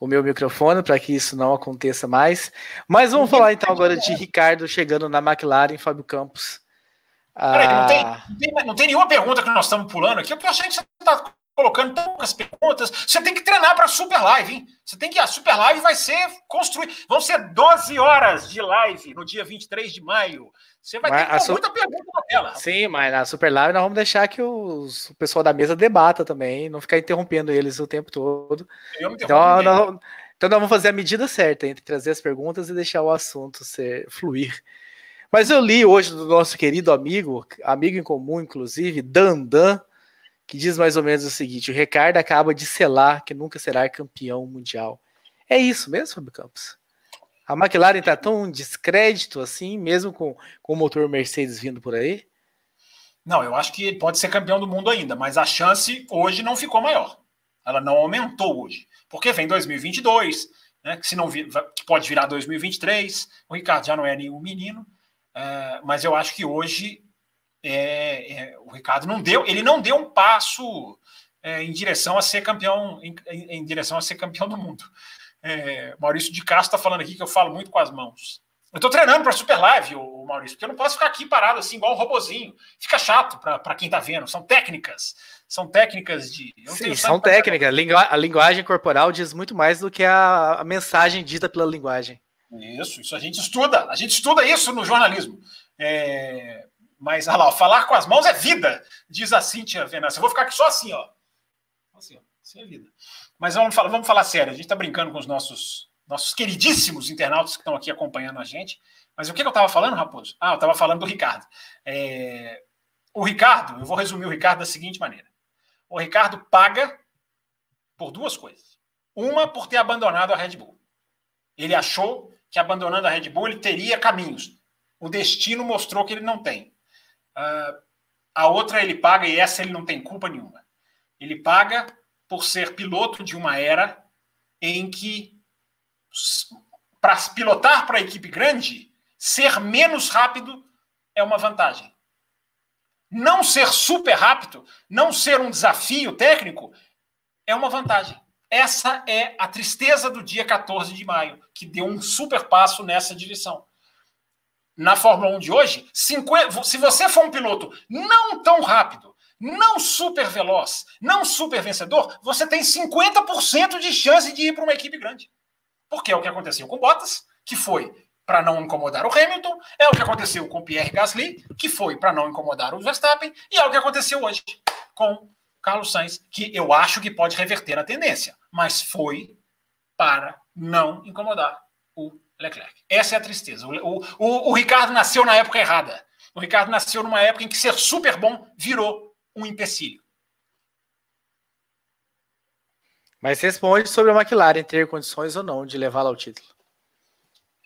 o meu microfone para que isso não aconteça mais. Mas vamos falar então agora de Ricardo chegando na McLaren, Fábio Campos. Peraí, não, tem, ah. não, tem, não tem nenhuma pergunta que nós estamos pulando aqui. Eu tô achando que você está colocando poucas perguntas. Você tem que treinar para a Super Live, hein? Você tem que. A Super Live vai ser construída. Vão ser 12 horas de live no dia 23 de maio. Você vai mas ter que su... muita pergunta na tela. Sim, mas na Super Live nós vamos deixar que os, o pessoal da mesa debata também, não ficar interrompendo eles o tempo todo. Então, nós, Então nós vamos fazer a medida certa entre trazer as perguntas e deixar o assunto ser fluir. Mas eu li hoje do nosso querido amigo, amigo em comum, inclusive, Dandan, que diz mais ou menos o seguinte: o Ricardo acaba de selar que nunca será campeão mundial. É isso mesmo, Fábio Campos? A McLaren está tão descrédito assim, mesmo com, com o motor Mercedes vindo por aí? Não, eu acho que ele pode ser campeão do mundo ainda, mas a chance hoje não ficou maior. Ela não aumentou hoje. Porque vem 2022, né, que se não vir, que pode virar 2023. O Ricardo já não é nenhum menino, é, mas eu acho que hoje é, é, o Ricardo não deu, ele não deu um passo é, em direção a ser campeão, em, em, direção a ser campeão do mundo. É, Maurício de Castro está falando aqui que eu falo muito com as mãos. Eu estou treinando para Super Live, o Maurício, porque eu não posso ficar aqui parado assim, igual um robozinho. Fica chato para quem está vendo. São técnicas. São técnicas de. Sim, são técnicas. A linguagem corporal diz muito mais do que a, a mensagem dita pela linguagem. Isso, isso a gente estuda. A gente estuda isso no jornalismo. É, mas, olha lá, falar com as mãos é vida, diz a Cíntia Venâncio. Eu vou ficar aqui só assim, ó. Assim, ó. Assim é vida. Mas vamos falar, vamos falar sério. A gente está brincando com os nossos nossos queridíssimos internautas que estão aqui acompanhando a gente. Mas o que, que eu estava falando, Raposo? Ah, eu estava falando do Ricardo. É... O Ricardo, eu vou resumir o Ricardo da seguinte maneira: o Ricardo paga por duas coisas. Uma, por ter abandonado a Red Bull. Ele achou que abandonando a Red Bull ele teria caminhos. O destino mostrou que ele não tem. Uh, a outra ele paga, e essa ele não tem culpa nenhuma. Ele paga por ser piloto de uma era em que para pilotar para a equipe grande, ser menos rápido é uma vantagem. Não ser super rápido, não ser um desafio técnico, é uma vantagem. Essa é a tristeza do dia 14 de maio, que deu um super passo nessa direção. Na Fórmula 1 de hoje, 50, se você for um piloto não tão rápido, não super veloz, não super vencedor, você tem 50% de chance de ir para uma equipe grande. Porque é o que aconteceu com Bottas, que foi para não incomodar o Hamilton, é o que aconteceu com Pierre Gasly, que foi para não incomodar o Verstappen, e é o que aconteceu hoje com Carlos Sainz, que eu acho que pode reverter a tendência, mas foi para não incomodar o Leclerc. Essa é a tristeza. O, o, o Ricardo nasceu na época errada. O Ricardo nasceu numa época em que ser super bom virou um empecilho. Mas responde sobre a McLaren ter condições ou não de levá-la ao título.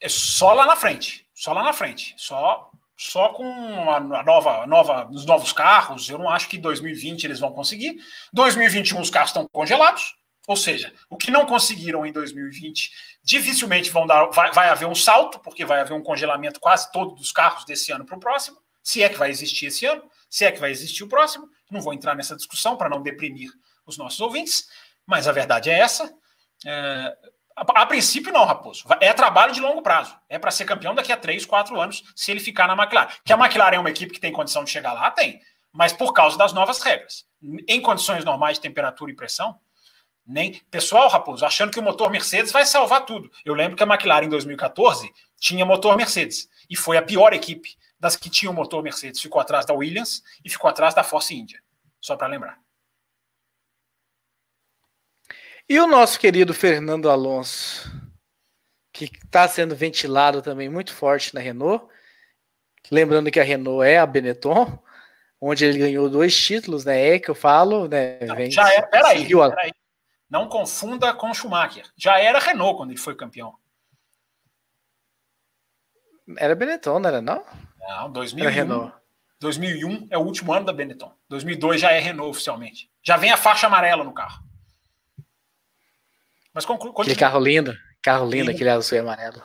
É só lá na frente. Só lá na frente. Só só com a nova, nova, os novos carros. Eu não acho que 2020 eles vão conseguir. 2021 os carros estão congelados. Ou seja, o que não conseguiram em 2020, dificilmente vão dar, vai, vai haver um salto, porque vai haver um congelamento quase todo dos carros desse ano para o próximo, se é que vai existir esse ano, se é que vai existir o próximo. Não vou entrar nessa discussão para não deprimir os nossos ouvintes. Mas a verdade é essa. É, a, a, princípio, não, Raposo. É trabalho de longo prazo. É para ser campeão daqui a 3, 4 anos, se ele ficar na McLaren. Que a McLaren é uma equipe que tem condição de chegar lá? Tem. Mas por causa das novas regras. Em condições normais de temperatura e pressão, nem. Pessoal, Raposo, achando que o motor Mercedes vai salvar tudo. Eu lembro que a McLaren em 2014 tinha motor Mercedes. E foi a pior equipe das que tinham motor Mercedes. Ficou atrás da Williams e ficou atrás da Force India. Só para lembrar. E o nosso querido Fernando Alonso, que está sendo ventilado também muito forte na Renault. Lembrando que a Renault é a Benetton, onde ele ganhou dois títulos, né? É que eu falo, né? Não, já era, peraí, peraí. Não confunda com Schumacher. Já era Renault quando ele foi campeão. Era Benetton, não era não? Não, 2001. Era Renault. 2001 é o último ano da Benetton. 2002 já é Renault oficialmente. Já vem a faixa amarela no carro. Mas conclu, Aquele carro lindo, carro lindo, aquele azul e amarelo.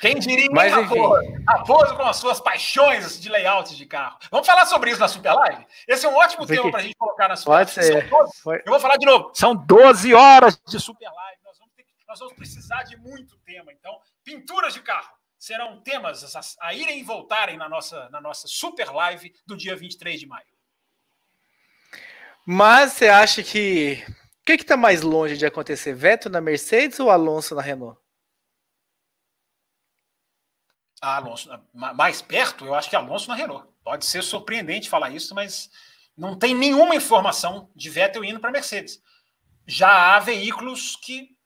Quem diria, Mas, Raposo, Raposo com as suas paixões de layout de carro. Vamos falar sobre isso na Super Live? Esse é um ótimo tema para a gente colocar na Super. 12, eu vou falar de novo. São 12 horas de Super Live. Nós vamos, ter, nós vamos precisar de muito tema. Então, pinturas de carro serão temas a, a irem e voltarem na nossa, na nossa Super Live do dia 23 de maio. Mas você acha que que está mais longe de acontecer? Vettel na Mercedes ou Alonso na Renault? Alonso, mais perto, eu acho que Alonso na Renault. Pode ser surpreendente falar isso, mas não tem nenhuma informação de Vettel indo para Mercedes. Já há veículos que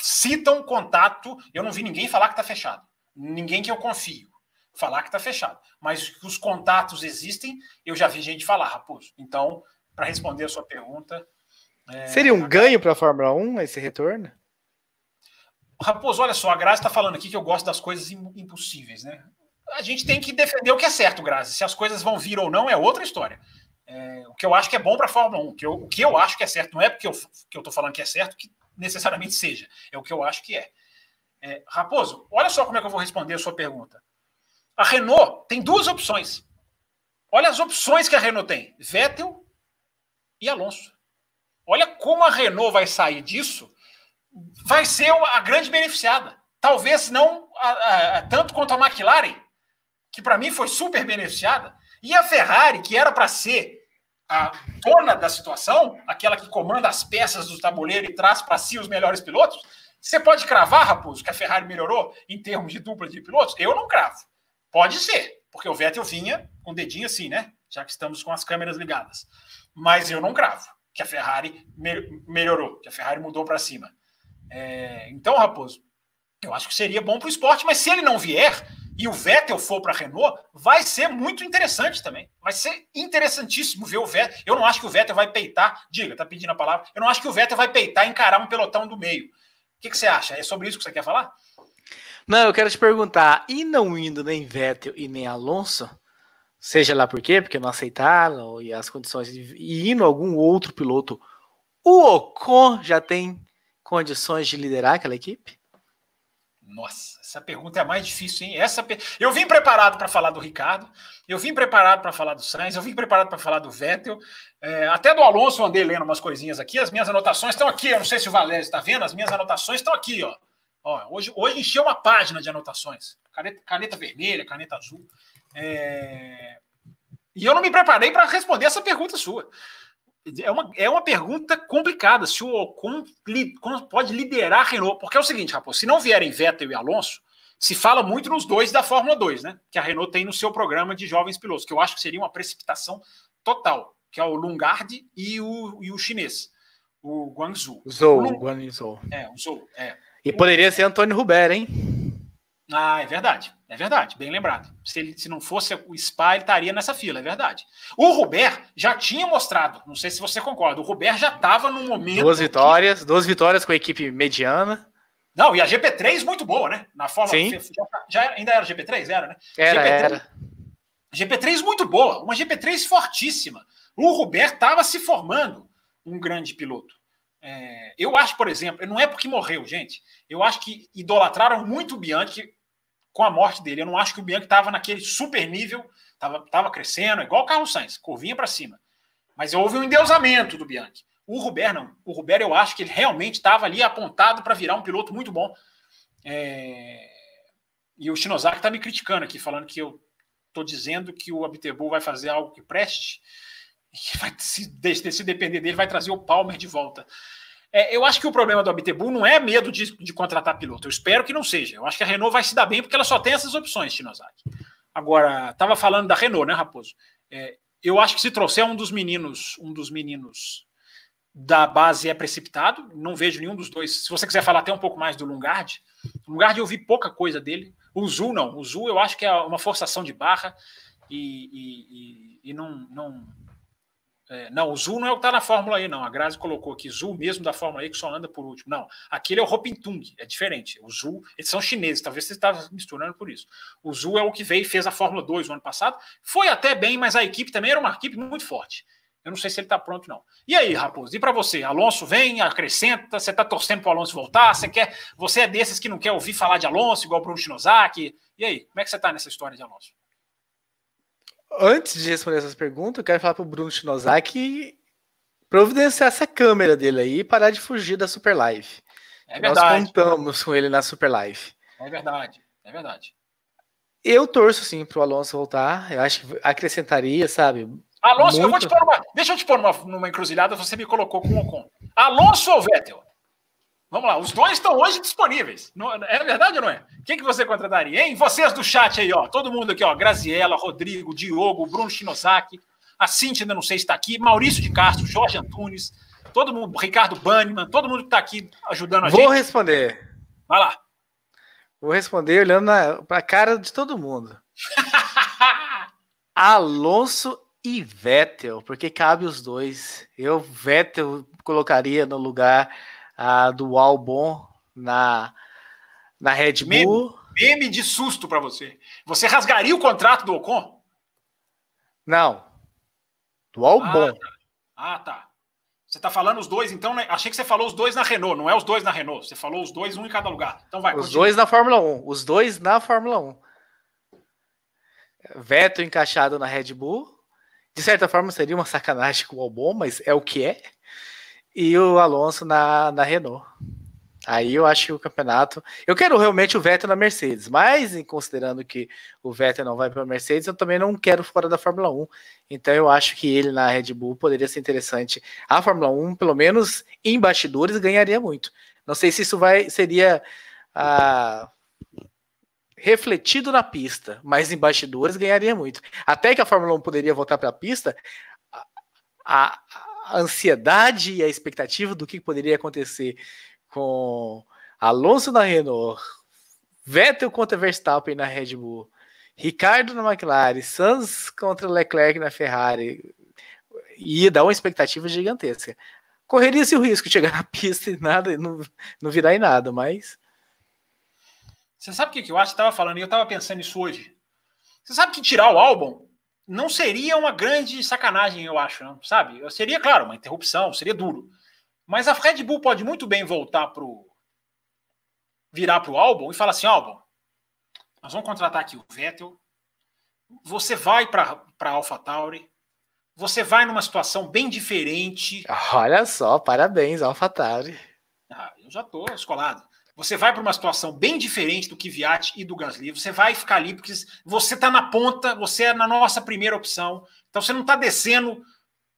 citam contato. Eu não vi ninguém falar que está fechado. Ninguém que eu confio falar que está fechado. Mas que os contatos existem, eu já vi gente falar, Raposo. Então, para responder a sua pergunta. É... Seria um ganho para a Fórmula 1 esse retorno? Raposo, olha só, a Grazi está falando aqui que eu gosto das coisas impossíveis, né? A gente tem que defender o que é certo, Grazi. Se as coisas vão vir ou não é outra história. É, o que eu acho que é bom para a Fórmula 1, que eu, o que eu acho que é certo, não é porque eu estou falando que é certo que necessariamente seja, é o que eu acho que é. é. Raposo, olha só como é que eu vou responder a sua pergunta. A Renault tem duas opções. Olha as opções que a Renault tem: Vettel e Alonso. Olha como a Renault vai sair disso. Vai ser a grande beneficiada. Talvez não a, a, tanto quanto a McLaren, que para mim foi super beneficiada, e a Ferrari, que era para ser a dona da situação, aquela que comanda as peças do tabuleiro e traz para si os melhores pilotos. Você pode cravar, Raposo, que a Ferrari melhorou em termos de dupla de pilotos? Eu não cravo. Pode ser, porque o Vettel vinha com o dedinho assim, né? Já que estamos com as câmeras ligadas. Mas eu não cravo que a Ferrari me melhorou, que a Ferrari mudou para cima. É, então, Raposo, eu acho que seria bom para o esporte, mas se ele não vier e o Vettel for para a Renault, vai ser muito interessante também. Vai ser interessantíssimo ver o Vettel. Eu não acho que o Vettel vai peitar, diga, tá pedindo a palavra. Eu não acho que o Vettel vai peitar e encarar um pelotão do meio. O que, que você acha? É sobre isso que você quer falar? Não, eu quero te perguntar, e não indo nem Vettel e nem Alonso, seja lá por quê, porque não aceitaram e as condições, e indo algum outro piloto, o Ocon já tem condições de liderar aquela equipe? Nossa, essa pergunta é a mais difícil, hein? Essa Eu vim preparado para falar do Ricardo, eu vim preparado para falar do Sainz, eu vim preparado para falar do Vettel, é, até do Alonso eu andei lendo umas coisinhas aqui, as minhas anotações estão aqui, eu não sei se o Valério está vendo, as minhas anotações estão aqui, ó. Ó, hoje, hoje encheu uma página de anotações. Caneta, caneta vermelha, caneta azul. É... E eu não me preparei para responder essa pergunta sua. É uma, é uma pergunta complicada se o Ocon li, pode liderar a Renault. Porque é o seguinte, Raposo, se não vierem Vettel e Alonso, se fala muito nos dois da Fórmula 2, né? Que a Renault tem no seu programa de jovens pilotos, que eu acho que seria uma precipitação total, que é o Lungard e o, e o chinês, o Guangzhou. Zhou, o Guangzhou. É, o Zhou, é. E poderia ser Antônio Ruber, hein? Ah, é verdade. É verdade, bem lembrado. Se, ele, se não fosse o Spa, ele estaria nessa fila, é verdade. O Ruber já tinha mostrado, não sei se você concorda, o Ruber já estava no momento. Duas vitórias, que... duas vitórias com a equipe mediana. Não, e a GP3 muito boa, né? Na forma Sim. Já, já, ainda era GP3, era, né? Era, GP3, era. GP3 muito boa, uma GP3 fortíssima. O Ruber estava se formando um grande piloto. É, eu acho, por exemplo, não é porque morreu, gente. Eu acho que idolatraram muito o Bianchi com a morte dele. Eu não acho que o Bianchi estava naquele super nível, estava tava crescendo, igual o Carlos Sainz, corvinha para cima. Mas houve um endeusamento do Bianchi. O Ruber não. O Ruber eu acho que ele realmente estava ali apontado para virar um piloto muito bom. É... E o Shinozaki está me criticando aqui, falando que eu estou dizendo que o Abtebu vai fazer algo que preste que vai, se, se depender dele, vai trazer o Palmer de volta. É, eu acho que o problema do Abtebu não é medo de, de, contratar piloto. Eu espero que não seja. Eu acho que a Renault vai se dar bem porque ela só tem essas opções, Shinozaki. Agora, estava falando da Renault, né, Raposo? É, eu acho que se trouxer um dos meninos, um dos meninos da base é precipitado. Não vejo nenhum dos dois. Se você quiser falar até um pouco mais do Lungard, o Lungard eu vi pouca coisa dele. O Zul não. O Zul eu acho que é uma forçação de barra e, e, e, e não, não, é, não, o Zul não é o que está na Fórmula E, não. A Grazi colocou aqui, Zul mesmo da Fórmula E, que só anda por último. Não, aquele é o Hopintung, é diferente. O Zul, eles são chineses, talvez você estava misturando por isso. O Zul é o que veio e fez a Fórmula 2 no ano passado. Foi até bem, mas a equipe também era uma equipe muito forte. Eu não sei se ele está pronto, não. E aí, Raposo, e para você? Alonso vem, acrescenta, você está torcendo para o Alonso voltar? Você quer. Você é desses que não quer ouvir falar de Alonso, igual o Bruno Shinozaki? E aí, como é que você está nessa história de Alonso? Antes de responder essas perguntas, eu quero falar para o Bruno Shinozaki providenciar essa câmera dele aí e parar de fugir da Super Live. É verdade. Nós contamos com ele na Super Live. É verdade, é verdade. Eu torço sim para o Alonso voltar. Eu acho que acrescentaria, sabe? Alonso, muito... eu vou te pôr uma. Deixa eu te pôr numa, numa encruzilhada, você me colocou com o Ocon. Alonso ou Vettel? Vamos lá, os dois estão hoje disponíveis. Não, é verdade ou não é? Quem que você contrataria, hein? Vocês do chat aí, ó. Todo mundo aqui, ó. Graziella, Rodrigo, Diogo, Bruno Shinosaki. A Cintia ainda não sei se está aqui. Maurício de Castro, Jorge Antunes. Todo mundo, Ricardo Banniman, todo mundo que está aqui ajudando a Vou gente. Vou responder. Vai lá. Vou responder olhando para a cara de todo mundo. Alonso e Vettel, porque cabe os dois. Eu, Vettel, colocaria no lugar uh, do Albon na, na Red Bull. Meme, meme de susto para você. Você rasgaria o contrato do Ocon? Não. Do Albon. Ah, tá. Ah, tá. Você tá falando os dois, então, né? Achei que você falou os dois na Renault, não é os dois na Renault. Você falou os dois, um em cada lugar. Então vai. Os continua. dois na Fórmula 1. Os dois na Fórmula 1. Vettel encaixado na Red Bull. De certa forma seria uma sacanagem com o Albon, mas é o que é. E o Alonso na, na Renault. Aí eu acho que o campeonato. Eu quero realmente o Vettel na Mercedes, mas considerando que o Vettel não vai para a Mercedes, eu também não quero fora da Fórmula 1. Então eu acho que ele na Red Bull poderia ser interessante. A Fórmula 1, pelo menos em bastidores, ganharia muito. Não sei se isso vai seria ah, refletido na pista, mas em bastidores ganharia muito. Até que a Fórmula 1 poderia voltar para a pista, a, a ansiedade e a expectativa do que poderia acontecer com Alonso na Renault, Vettel contra Verstappen na Red Bull, Ricardo na McLaren, Sainz contra Leclerc na Ferrari, ia dar uma expectativa gigantesca. Correria-se o risco de chegar na pista e nada, não, não virar em nada, mas. Você sabe o que, eu acho? Você estava falando, e eu estava pensando nisso hoje. Você sabe que tirar o álbum não seria uma grande sacanagem, eu acho, não, sabe? Seria, claro, uma interrupção, seria duro. Mas a Red Bull pode muito bem voltar pro. virar pro álbum e falar assim: álbum, nós vamos contratar aqui o Vettel. Você vai para Alpha Tauri. Você vai numa situação bem diferente. Olha só, parabéns, Alpha Tauri. Ah, eu já estou escolado. Você vai para uma situação bem diferente do que Viat e do Gasly. Você vai ficar ali porque você está na ponta, você é na nossa primeira opção. Então você não está descendo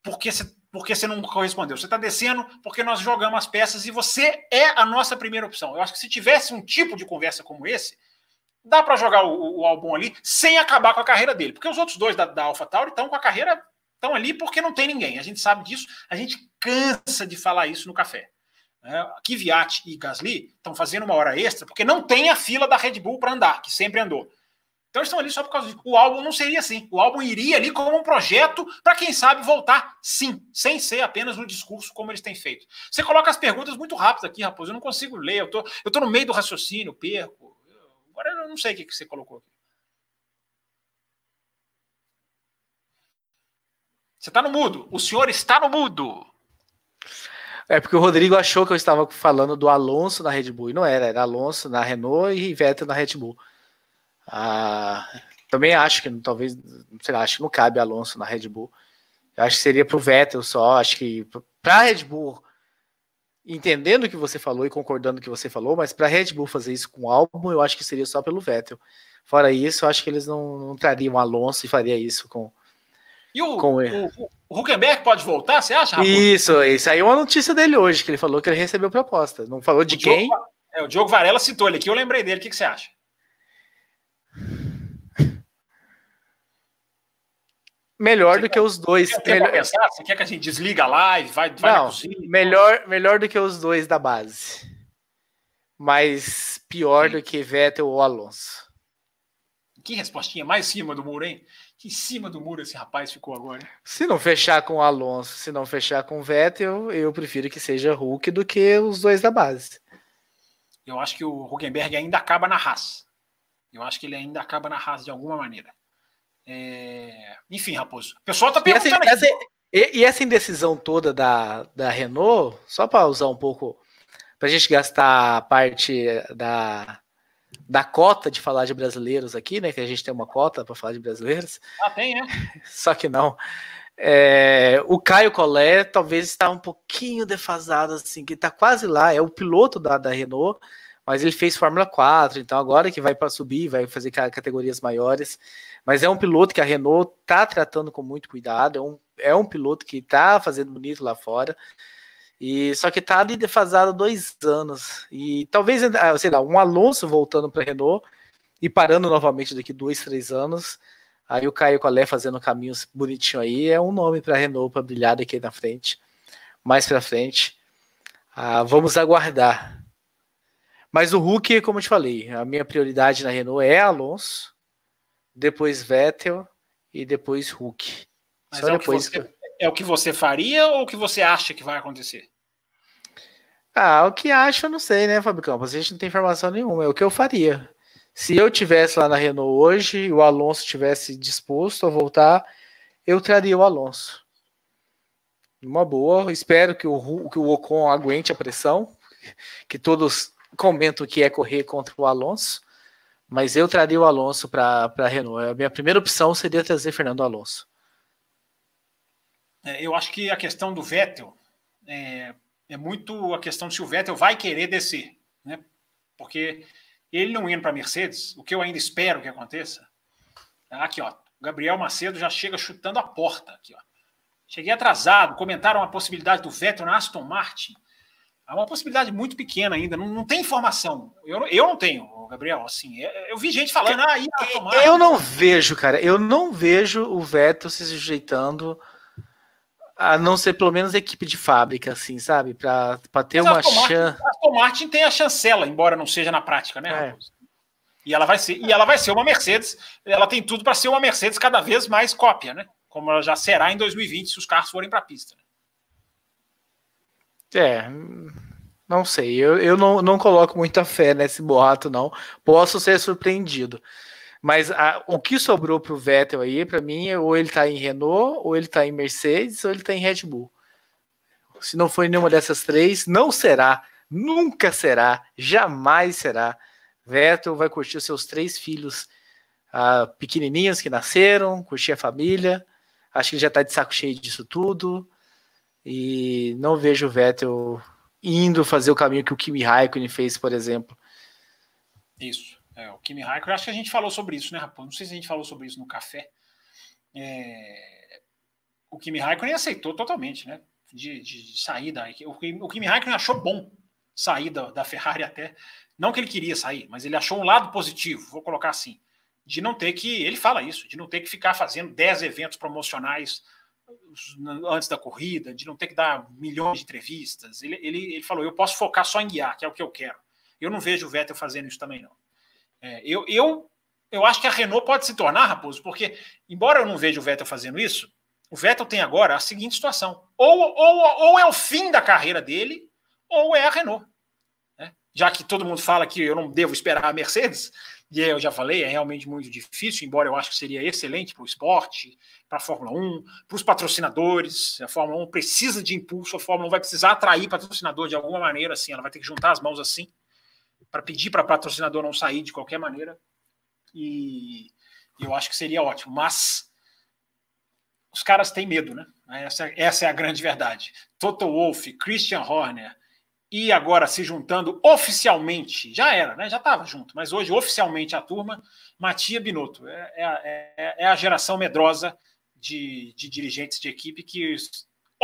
porque você porque você não correspondeu. Você está descendo porque nós jogamos as peças e você é a nossa primeira opção. Eu acho que se tivesse um tipo de conversa como esse, dá para jogar o, o, álbum ali sem acabar com a carreira dele. Porque os outros dois da, da AlphaTauri estão com a carreira, estão ali porque não tem ninguém. A gente sabe disso, a gente cansa de falar isso no café. É, Kvyat e Gasly estão fazendo uma hora extra porque não tem a fila da Red Bull para andar, que sempre andou. Então eles estão ali só por causa disso. O álbum não seria assim. O álbum iria ali como um projeto para quem sabe voltar, sim, sem ser apenas no discurso como eles têm feito. Você coloca as perguntas muito rápido aqui, Raposo. Eu não consigo ler. Eu tô, eu tô no meio do raciocínio, perco. Agora eu não sei o que, que você colocou aqui. Você está no mudo. O senhor está no mudo. É porque o Rodrigo achou que eu estava falando do Alonso na Red Bull. E não era, era Alonso na Renault e Vettel na Red Bull. Ah, também acho que talvez, sei lá, acho que não cabe Alonso na Red Bull. Eu acho que seria para o Vettel só. Acho que para Red Bull, entendendo o que você falou e concordando com o que você falou, mas para Red Bull fazer isso com o álbum, eu acho que seria só pelo Vettel. Fora isso, eu acho que eles não, não trariam Alonso e faria isso com. E o, com o, o Huckenberg pode voltar, você acha? Raposo? Isso, isso aí é uma notícia dele hoje, que ele falou que ele recebeu proposta. Não falou de o quem. Diogo, é, o Diogo Varela citou ele aqui, eu lembrei dele. O que, que você acha? Melhor do que os dois. Quer, melhor... pensar? Você quer que a gente desliga a live, vai, vai Não, melhor, melhor do que os dois da base. Mas pior Sim. do que Vettel ou Alonso. Que respostinha mais cima do muro, hein? Que em cima do muro esse rapaz ficou agora. Se não fechar com o Alonso, se não fechar com o Vettel, eu prefiro que seja Hulk do que os dois da base. Eu acho que o Huckenberg ainda acaba na Haas. Eu acho que ele ainda acaba na Haas de alguma maneira. É... Enfim, Raposo. O pessoal está perguntando e essa, essa, e, essa indecisão toda da, da Renault, só para usar um pouco, para a gente gastar a parte da, da cota de falar de brasileiros aqui, né? Que a gente tem uma cota para falar de brasileiros. Ah, tem, né? Só que não. É, o Caio Collet talvez está um pouquinho defasado, assim, que está quase lá, é o piloto da, da Renault, mas ele fez Fórmula 4, então agora que vai para subir, vai fazer categorias maiores. Mas é um piloto que a Renault está tratando com muito cuidado, é um, é um piloto que está fazendo bonito lá fora. E só que está ali defasado dois anos. E talvez, ah, sei lá, um Alonso voltando para a Renault e parando novamente daqui dois, três anos. Aí o Caio Collet fazendo caminhos bonitinho aí é um nome para a Renault para brilhar daqui na frente. mais para frente. Ah, vamos aguardar. Mas o Hulk, como eu te falei, a minha prioridade na Renault é Alonso, depois Vettel e depois Hulk. Mas Só é depois. O você, é o que você faria ou o que você acha que vai acontecer? Ah, o que acho eu não sei, né? A gente não tem informação nenhuma. É o que eu faria. Se eu tivesse lá na Renault hoje e o Alonso tivesse disposto a voltar, eu traria o Alonso. Uma boa. Espero que o, que o Ocon aguente a pressão, que todos comentam que é correr contra o Alonso, mas eu traria o Alonso para a Renault. A minha primeira opção seria trazer Fernando Alonso. É, eu acho que a questão do Vettel é, é muito a questão de se o Vettel vai querer descer, né? Porque ele não indo para a Mercedes, o que eu ainda espero que aconteça. Aqui, ó, Gabriel Macedo já chega chutando a porta aqui, ó. Cheguei atrasado, comentaram a possibilidade do Vettel na Aston Martin. É uma possibilidade muito pequena ainda, não, não tem informação. Eu, eu não tenho, Gabriel. Assim, eu, eu vi gente falando, ah, Aston Eu não vejo, cara, eu não vejo o Vettel se sujeitando a não ser pelo menos equipe de fábrica, assim, sabe? Para ter Mas uma chance. A Aston Martin tem a chancela, embora não seja na prática, né, é. E ela vai ser, e ela vai ser uma Mercedes. Ela tem tudo para ser uma Mercedes cada vez mais cópia, né? Como ela já será em 2020 se os carros forem para a pista. É, não sei. Eu, eu não, não coloco muita fé nesse boato, não. Posso ser surpreendido. Mas a, o que sobrou para o Vettel aí, para mim, é ou ele está em Renault, ou ele está em Mercedes, ou ele está em Red Bull. Se não for nenhuma dessas três, não será, nunca será, jamais será. Vettel vai curtir os seus três filhos ah, pequenininhos que nasceram, curtir a família. Acho que ele já está de saco cheio disso tudo. E não vejo o Vettel indo fazer o caminho que o Kimi Raikkonen fez, por exemplo. Isso. É, o Kimi Raikkonen, acho que a gente falou sobre isso, né, rapaz? Não sei se a gente falou sobre isso no café. É... O Kimi Raikkonen aceitou totalmente, né? De, de sair da. O, o Kimi Raikkonen achou bom sair da, da Ferrari até. Não que ele queria sair, mas ele achou um lado positivo, vou colocar assim, de não ter que. Ele fala isso, de não ter que ficar fazendo 10 eventos promocionais antes da corrida, de não ter que dar milhões de entrevistas. Ele, ele, ele falou: eu posso focar só em guiar, que é o que eu quero. Eu não vejo o Vettel fazendo isso também, não. É, eu, eu, eu acho que a Renault pode se tornar, Raposo, porque, embora eu não veja o Vettel fazendo isso, o Vettel tem agora a seguinte situação: ou, ou, ou é o fim da carreira dele, ou é a Renault. Né? Já que todo mundo fala que eu não devo esperar a Mercedes, e eu já falei, é realmente muito difícil, embora eu acho que seria excelente para o esporte, para a Fórmula 1, para os patrocinadores. A Fórmula 1 precisa de impulso, a Fórmula 1 vai precisar atrair patrocinador de alguma maneira, assim, ela vai ter que juntar as mãos assim para pedir para patrocinador não sair de qualquer maneira. E eu acho que seria ótimo. Mas os caras têm medo, né? Essa, essa é a grande verdade. Toto Wolff, Christian Horner e agora se juntando oficialmente, já era, né? Já estava junto, mas hoje oficialmente a turma, Matia Binotto. É, é, é, é a geração medrosa de, de dirigentes de equipe que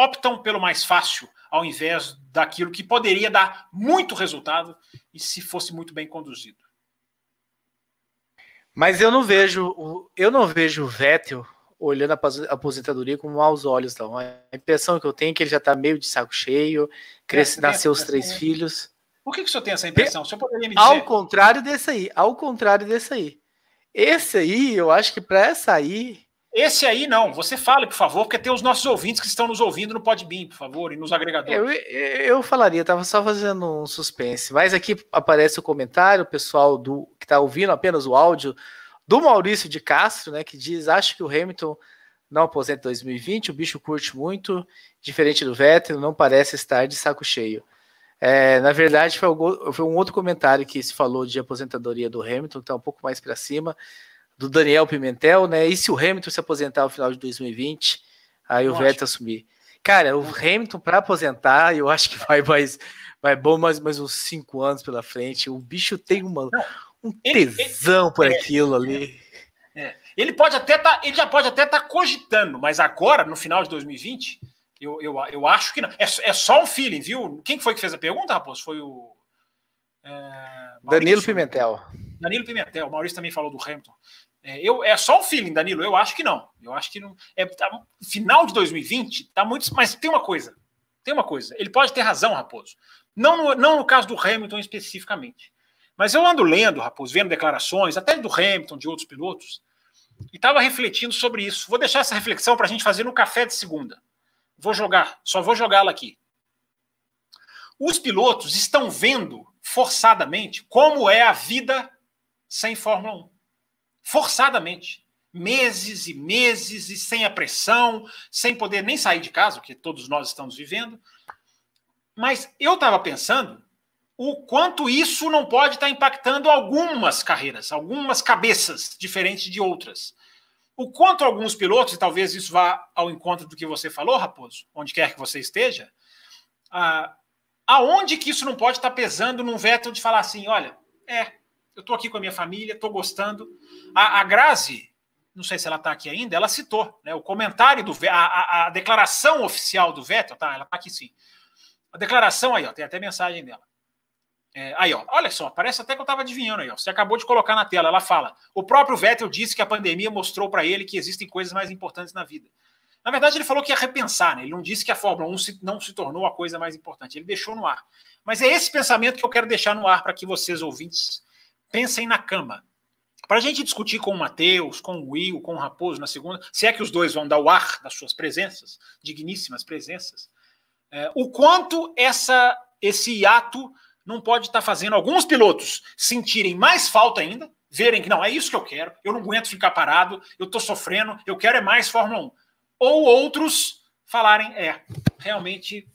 optam pelo mais fácil ao invés daquilo que poderia dar muito resultado e se fosse muito bem conduzido. Mas eu não vejo, eu não vejo o Vettel olhando a aposentadoria com maus olhos, não. A impressão que eu tenho é que ele já está meio de saco cheio, cresce, é, nasceu os três filhos. Por que, que o senhor tem essa impressão? O senhor poderia me dizer? Ao contrário desse aí, ao contrário desse aí. Esse aí, eu acho que para essa aí, esse aí não, você fale, por favor, porque tem os nossos ouvintes que estão nos ouvindo no Podbean, por favor, e nos agregadores. Eu, eu falaria, estava só fazendo um suspense, mas aqui aparece o comentário, o pessoal do que está ouvindo apenas o áudio do Maurício de Castro, né, que diz: acho que o Hamilton não aposenta 2020, o bicho curte muito, diferente do Vettel, não parece estar de saco cheio. É, na verdade, foi, um outro comentário que se falou de aposentadoria do Hamilton, está um pouco mais para cima do Daniel Pimentel, né? E se o Hamilton se aposentar no final de 2020, aí o Vettel assumir. Cara, o Hamilton para aposentar, eu acho que vai mais vai bom mais, mais uns cinco anos pela frente. O bicho tem uma, um tesão ele, por é, aquilo ali. É, ele pode até tá, ele já pode até estar tá cogitando, mas agora no final de 2020, eu, eu, eu acho que não. É, é só um feeling, viu? Quem foi que fez a pergunta, Raposo? Foi o é, Danilo Pimentel. Danilo Pimentel. O Maurício também falou do Hamilton. É, eu, é só um feeling, Danilo. Eu acho que não. Eu acho que não. É, tá, final de 2020 tá muito. Mas tem uma coisa. Tem uma coisa, ele pode ter razão, Raposo. Não no, não no caso do Hamilton especificamente. Mas eu ando lendo, Raposo, vendo declarações, até do Hamilton, de outros pilotos, e estava refletindo sobre isso. Vou deixar essa reflexão para a gente fazer no café de segunda. Vou jogar, só vou jogá-la aqui. Os pilotos estão vendo forçadamente como é a vida sem Fórmula 1. Forçadamente. Meses e meses e sem a pressão, sem poder nem sair de casa, o que todos nós estamos vivendo. Mas eu estava pensando o quanto isso não pode estar tá impactando algumas carreiras, algumas cabeças diferentes de outras. O quanto alguns pilotos, e talvez isso vá ao encontro do que você falou, Raposo, onde quer que você esteja, ah, aonde que isso não pode estar tá pesando num veto de falar assim, olha, é, eu estou aqui com a minha família, estou gostando. A, a Grazi, não sei se ela está aqui ainda, ela citou né, o comentário do a, a, declaração oficial do Vettel, tá? Ela está aqui sim. A declaração aí, ó, tem até mensagem dela. É, aí, ó, olha só, parece até que eu estava adivinhando aí, ó. Você acabou de colocar na tela. Ela fala: o próprio Vettel disse que a pandemia mostrou para ele que existem coisas mais importantes na vida. Na verdade, ele falou que ia repensar, né? Ele não disse que a Fórmula 1 se, não se tornou a coisa mais importante. Ele deixou no ar. Mas é esse pensamento que eu quero deixar no ar para que vocês, ouvintes, pensem na cama. Para a gente discutir com o Matheus, com o Will, com o Raposo na segunda, se é que os dois vão dar o ar das suas presenças, digníssimas presenças, é, o quanto essa, esse hiato não pode estar fazendo alguns pilotos sentirem mais falta ainda, verem que não, é isso que eu quero, eu não aguento ficar parado, eu estou sofrendo, eu quero é mais Fórmula 1. Ou outros falarem, é, realmente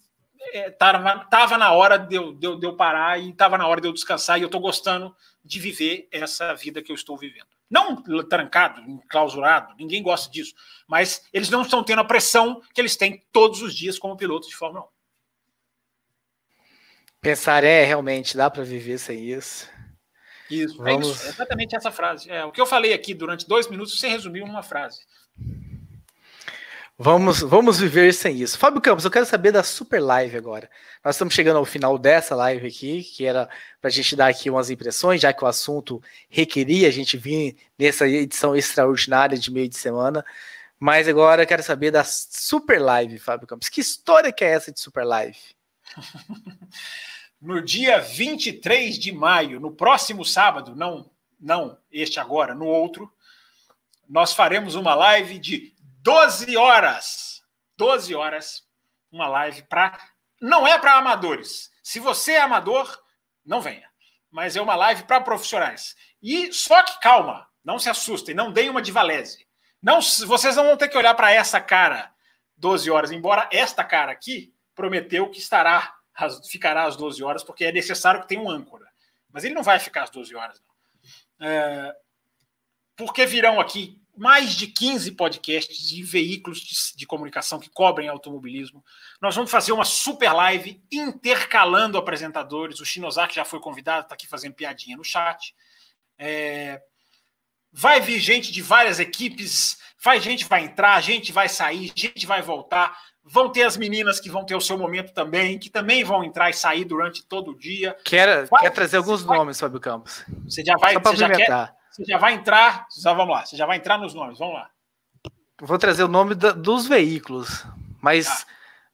estava é, na hora de eu, de, eu, de eu parar e estava na hora de eu descansar e eu estou gostando de viver essa vida que eu estou vivendo. Não trancado, enclausurado, ninguém gosta disso, mas eles não estão tendo a pressão que eles têm todos os dias como pilotos de Fórmula 1. Pensar é realmente, dá para viver sem isso. Isso, Vamos... é isso, é exatamente essa frase. É, o que eu falei aqui durante dois minutos, você resumiu numa frase. Vamos, vamos viver sem isso. Fábio Campos, eu quero saber da super live agora. Nós estamos chegando ao final dessa live aqui, que era para a gente dar aqui umas impressões, já que o assunto requeria a gente vir nessa edição extraordinária de meio de semana. Mas agora eu quero saber da super live, Fábio Campos. Que história que é essa de super live? no dia 23 de maio, no próximo sábado, não, não este agora, no outro, nós faremos uma live de 12 horas. 12 horas, uma live para. Não é para amadores. Se você é amador, não venha. Mas é uma live para profissionais. E só que calma, não se assustem, não deem uma de Valese. Não, vocês não vão ter que olhar para essa cara 12 horas, embora esta cara aqui prometeu que estará ficará às 12 horas, porque é necessário que tenha um âncora. Mas ele não vai ficar às 12 horas, não. É, porque virão aqui mais de 15 podcasts e veículos de, de, comunicação que cobrem automobilismo. Nós vamos fazer uma super live intercalando apresentadores. O Shinozaki já foi convidado, está aqui fazendo piadinha no chat. É, vai vir gente de várias equipes, vai gente vai entrar, gente vai sair, gente vai voltar. Vão ter as meninas que vão ter o seu momento também, que também vão entrar e sair durante todo o dia. Quer, vai, quer trazer alguns vai, nomes, Fábio Campos? Você já vai, Só você já quer, você já vai entrar, já, vamos lá, você já vai entrar nos nomes, vamos lá. Vou trazer o nome da, dos veículos, mas tá.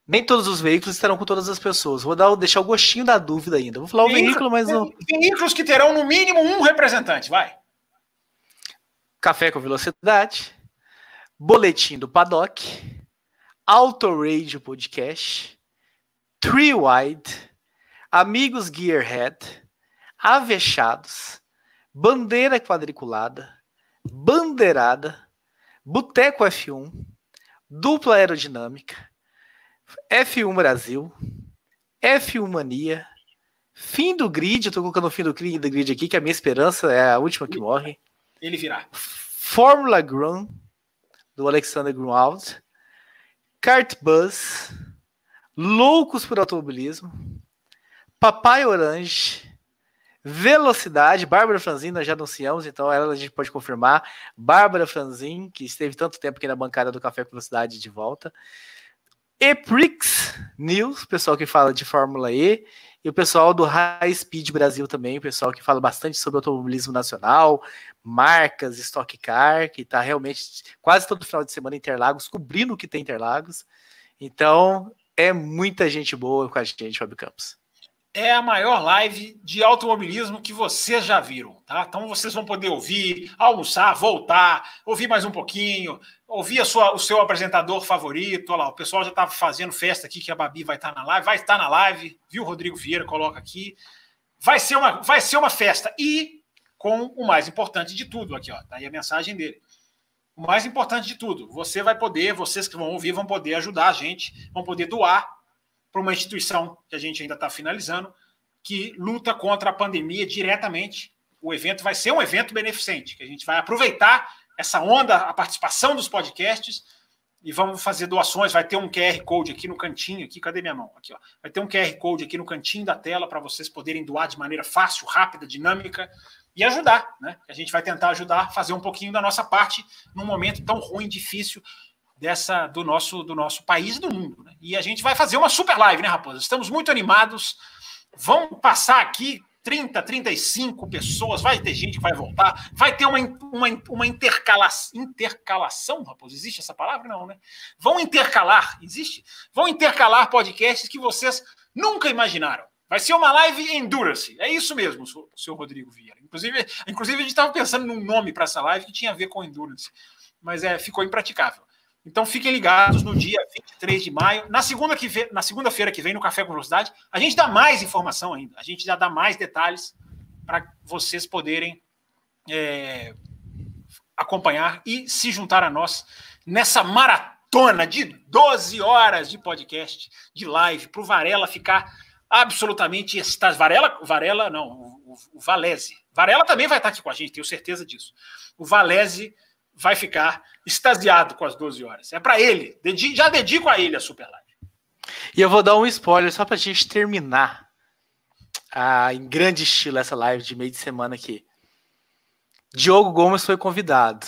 nem todos os veículos estarão com todas as pessoas. Vou dar, deixar o gostinho da dúvida ainda. Vou falar Veículo, o veículo, mas não. Veículos que terão no mínimo um representante, vai. Café com velocidade, boletim do paddock, Auto Radio Podcast, Three Wide, Amigos Gearhead, Avechados, Bandeira Quadriculada, Bandeirada, Boteco F1, Dupla Aerodinâmica, F1 Brasil, F1 Mania, Fim do Grid, eu tô colocando o fim do grid aqui, que a minha esperança é a última que morre. Ele virá. Fórmula Grun, do Alexander Grunwald, Kart Buzz, Loucos por Automobilismo, Papai Orange, Velocidade, Bárbara Franzin, nós já anunciamos, então ela a gente pode confirmar. Bárbara Franzin, que esteve tanto tempo aqui na bancada do Café com Velocidade de volta. Eprix News, pessoal que fala de Fórmula E, e o pessoal do High Speed Brasil também, o pessoal que fala bastante sobre automobilismo nacional, marcas, Stock Car, que está realmente quase todo final de semana em Interlagos, cobrindo o que tem Interlagos. Então, é muita gente boa com a gente, Fábio Campos. É a maior live de automobilismo que vocês já viram, tá? Então vocês vão poder ouvir, almoçar, voltar, ouvir mais um pouquinho, ouvir sua, o seu apresentador favorito. Olha lá, o pessoal já está fazendo festa aqui que a Babi vai estar tá na live, vai estar na live, viu? Rodrigo Vieira coloca aqui. Vai ser uma, vai ser uma festa. E com o mais importante de tudo aqui, ó. Tá aí a mensagem dele. O mais importante de tudo, você vai poder, vocês que vão ouvir, vão poder ajudar a gente, vão poder doar para uma instituição que a gente ainda está finalizando, que luta contra a pandemia diretamente. O evento vai ser um evento beneficente, que a gente vai aproveitar essa onda, a participação dos podcasts e vamos fazer doações. Vai ter um QR Code aqui no cantinho, aqui, cadê minha mão? Aqui, ó. Vai ter um QR Code aqui no cantinho da tela para vocês poderem doar de maneira fácil, rápida, dinâmica e ajudar, né? A gente vai tentar ajudar, fazer um pouquinho da nossa parte num momento tão ruim, difícil dessa do nosso do nosso país e do mundo. Né? E a gente vai fazer uma super live, né, raposa? Estamos muito animados. Vamos passar aqui 30, 35 pessoas, vai ter gente que vai voltar, vai ter uma, uma, uma intercalação, intercalação, raposa, existe essa palavra? Não, né? Vão intercalar, existe? Vão intercalar podcasts que vocês nunca imaginaram. Vai ser uma live Endurance. É isso mesmo, senhor Rodrigo Vieira. Inclusive, inclusive a gente estava pensando num nome para essa live que tinha a ver com Endurance, mas é, ficou impraticável. Então fiquem ligados no dia 23 de maio. Na segunda que vem, na segunda-feira que vem, no Café com Velocidade, a gente dá mais informação ainda. A gente já dá mais detalhes para vocês poderem é, acompanhar e se juntar a nós nessa maratona de 12 horas de podcast, de live, para o Varela ficar absolutamente extasiado. Varela, Varela não, o, o Valese. Varela também vai estar aqui com a gente, tenho certeza disso. O Valese vai ficar extasiado com as 12 horas. É para ele. Dedico, já dedico a ele a Super Live. E eu vou dar um spoiler só para a gente terminar ah, em grande estilo essa live de meio de semana aqui. Diogo Gomes foi convidado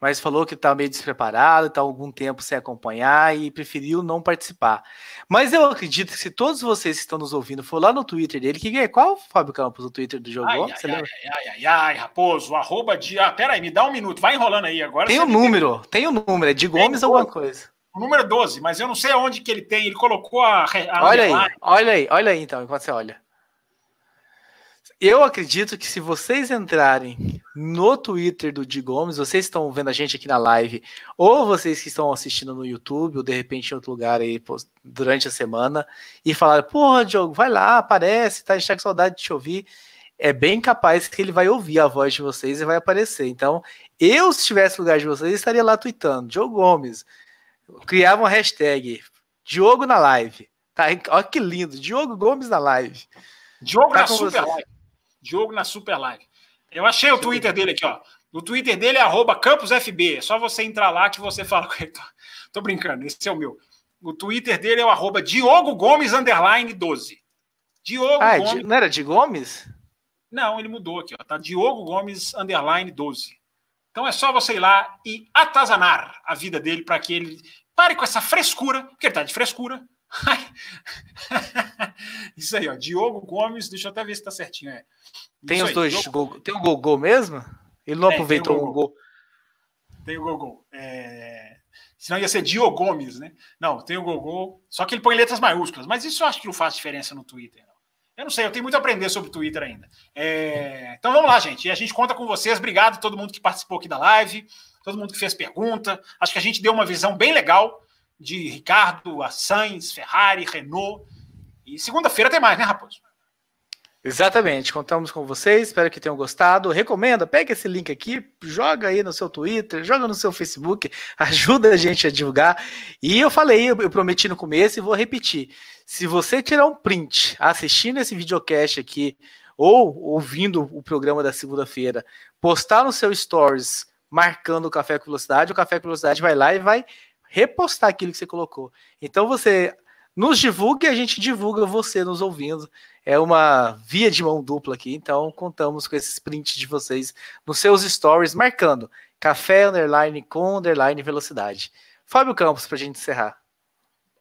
mas falou que está meio despreparado, está algum tempo sem acompanhar e preferiu não participar. Mas eu acredito que se todos vocês que estão nos ouvindo for lá no Twitter dele, que é qual, Fábio Campos, o Twitter do jogo? Ai, ai, ai, ai, ai, ai, Raposo, arroba de. Ah, pera aí, me dá um minuto, vai enrolando aí agora. Tem o um número, tem o um número, é de Gomes alguma coisa. O número 12, mas eu não sei aonde que ele tem, ele colocou a. a olha aí, olha aí, olha aí então, enquanto você olha. Eu acredito que se vocês entrarem no Twitter do Di Gomes, vocês estão vendo a gente aqui na live, ou vocês que estão assistindo no YouTube, ou de repente em outro lugar aí durante a semana, e falar, porra, Diogo, vai lá, aparece, tá? A gente tá com saudade de te ouvir. É bem capaz que ele vai ouvir a voz de vocês e vai aparecer. Então, eu, se estivesse no lugar de vocês, estaria lá tweetando, Diogo Gomes. Criava uma hashtag, Diogo na live. Tá? Olha que lindo, Diogo Gomes na live. Diogo tá na super live. Diogo na Super Live. Eu achei o Twitter dele aqui, ó. O Twitter dele é CampusFB. É só você entrar lá que você fala com ele. Tô brincando, esse é o meu. O Twitter dele é o arroba Diogo Gomes underline 12. Diogo ah, é Gomes. Não era de Gomes? Não, ele mudou aqui, ó. Tá Diogo Gomes underline 12. Então é só você ir lá e atazanar a vida dele para que ele pare com essa frescura, porque ele tá de frescura, Isso aí, ó. Diogo Gomes, deixa eu até ver se tá certinho. É. Tem os aí, dois. Tem o Gogol mesmo? Ele não é, aproveitou o gol. Tem o Gogol. É... Senão ia ser Diogo Gomes, né? Não, tem o Gogol. Só que ele põe letras maiúsculas. Mas isso eu acho que não faz diferença no Twitter. Não. Eu não sei, eu tenho muito a aprender sobre o Twitter ainda. É... Então vamos lá, gente. E a gente conta com vocês. Obrigado a todo mundo que participou aqui da live, todo mundo que fez pergunta. Acho que a gente deu uma visão bem legal de Ricardo, a Sainz, Ferrari, Renault. E segunda-feira tem mais, né, Raposo? Exatamente, contamos com vocês, espero que tenham gostado. Recomenda, pega esse link aqui, joga aí no seu Twitter, joga no seu Facebook, ajuda a gente a divulgar. E eu falei, eu prometi no começo e vou repetir. Se você tirar um print assistindo esse videocast aqui, ou ouvindo o programa da segunda-feira, postar no seu stories marcando o Café com Velocidade, o Café com Velocidade vai lá e vai repostar aquilo que você colocou. Então você nos divulga e a gente divulga você nos ouvindo. É uma via de mão dupla aqui, então contamos com esses prints de vocês nos seus stories, marcando café underline com underline velocidade. Fábio Campos, para a gente encerrar.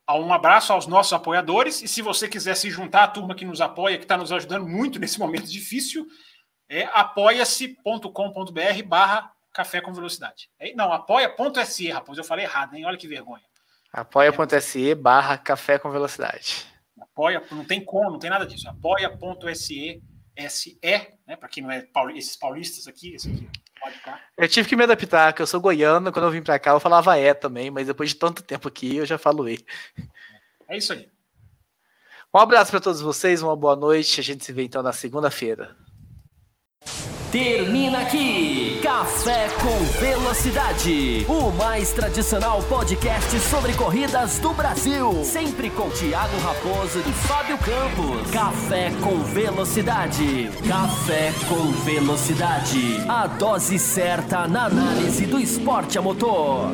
Um abraço aos nossos apoiadores e se você quiser se juntar à turma que nos apoia, que está nos ajudando muito nesse momento difícil, é apoia-se.com.br barra Café com Velocidade. Não, apoia.se, rapaz. Eu falei errado, hein? Olha que vergonha. Apoia.se barra café com velocidade. Apoia, não tem como, não tem nada disso. Apoia.se SE, né? Para quem não é esses paulistas aqui, esse aqui. Eu tive que me adaptar, que eu sou goiano, quando eu vim para cá eu falava é também, mas depois de tanto tempo aqui eu já falo e. É isso aí. Um abraço para todos vocês, uma boa noite. A gente se vê então na segunda-feira. Termina aqui Café com Velocidade, o mais tradicional podcast sobre corridas do Brasil. Sempre com Thiago Raposo e Fábio Campos. Café com Velocidade. Café com Velocidade. A dose certa na análise do esporte a motor.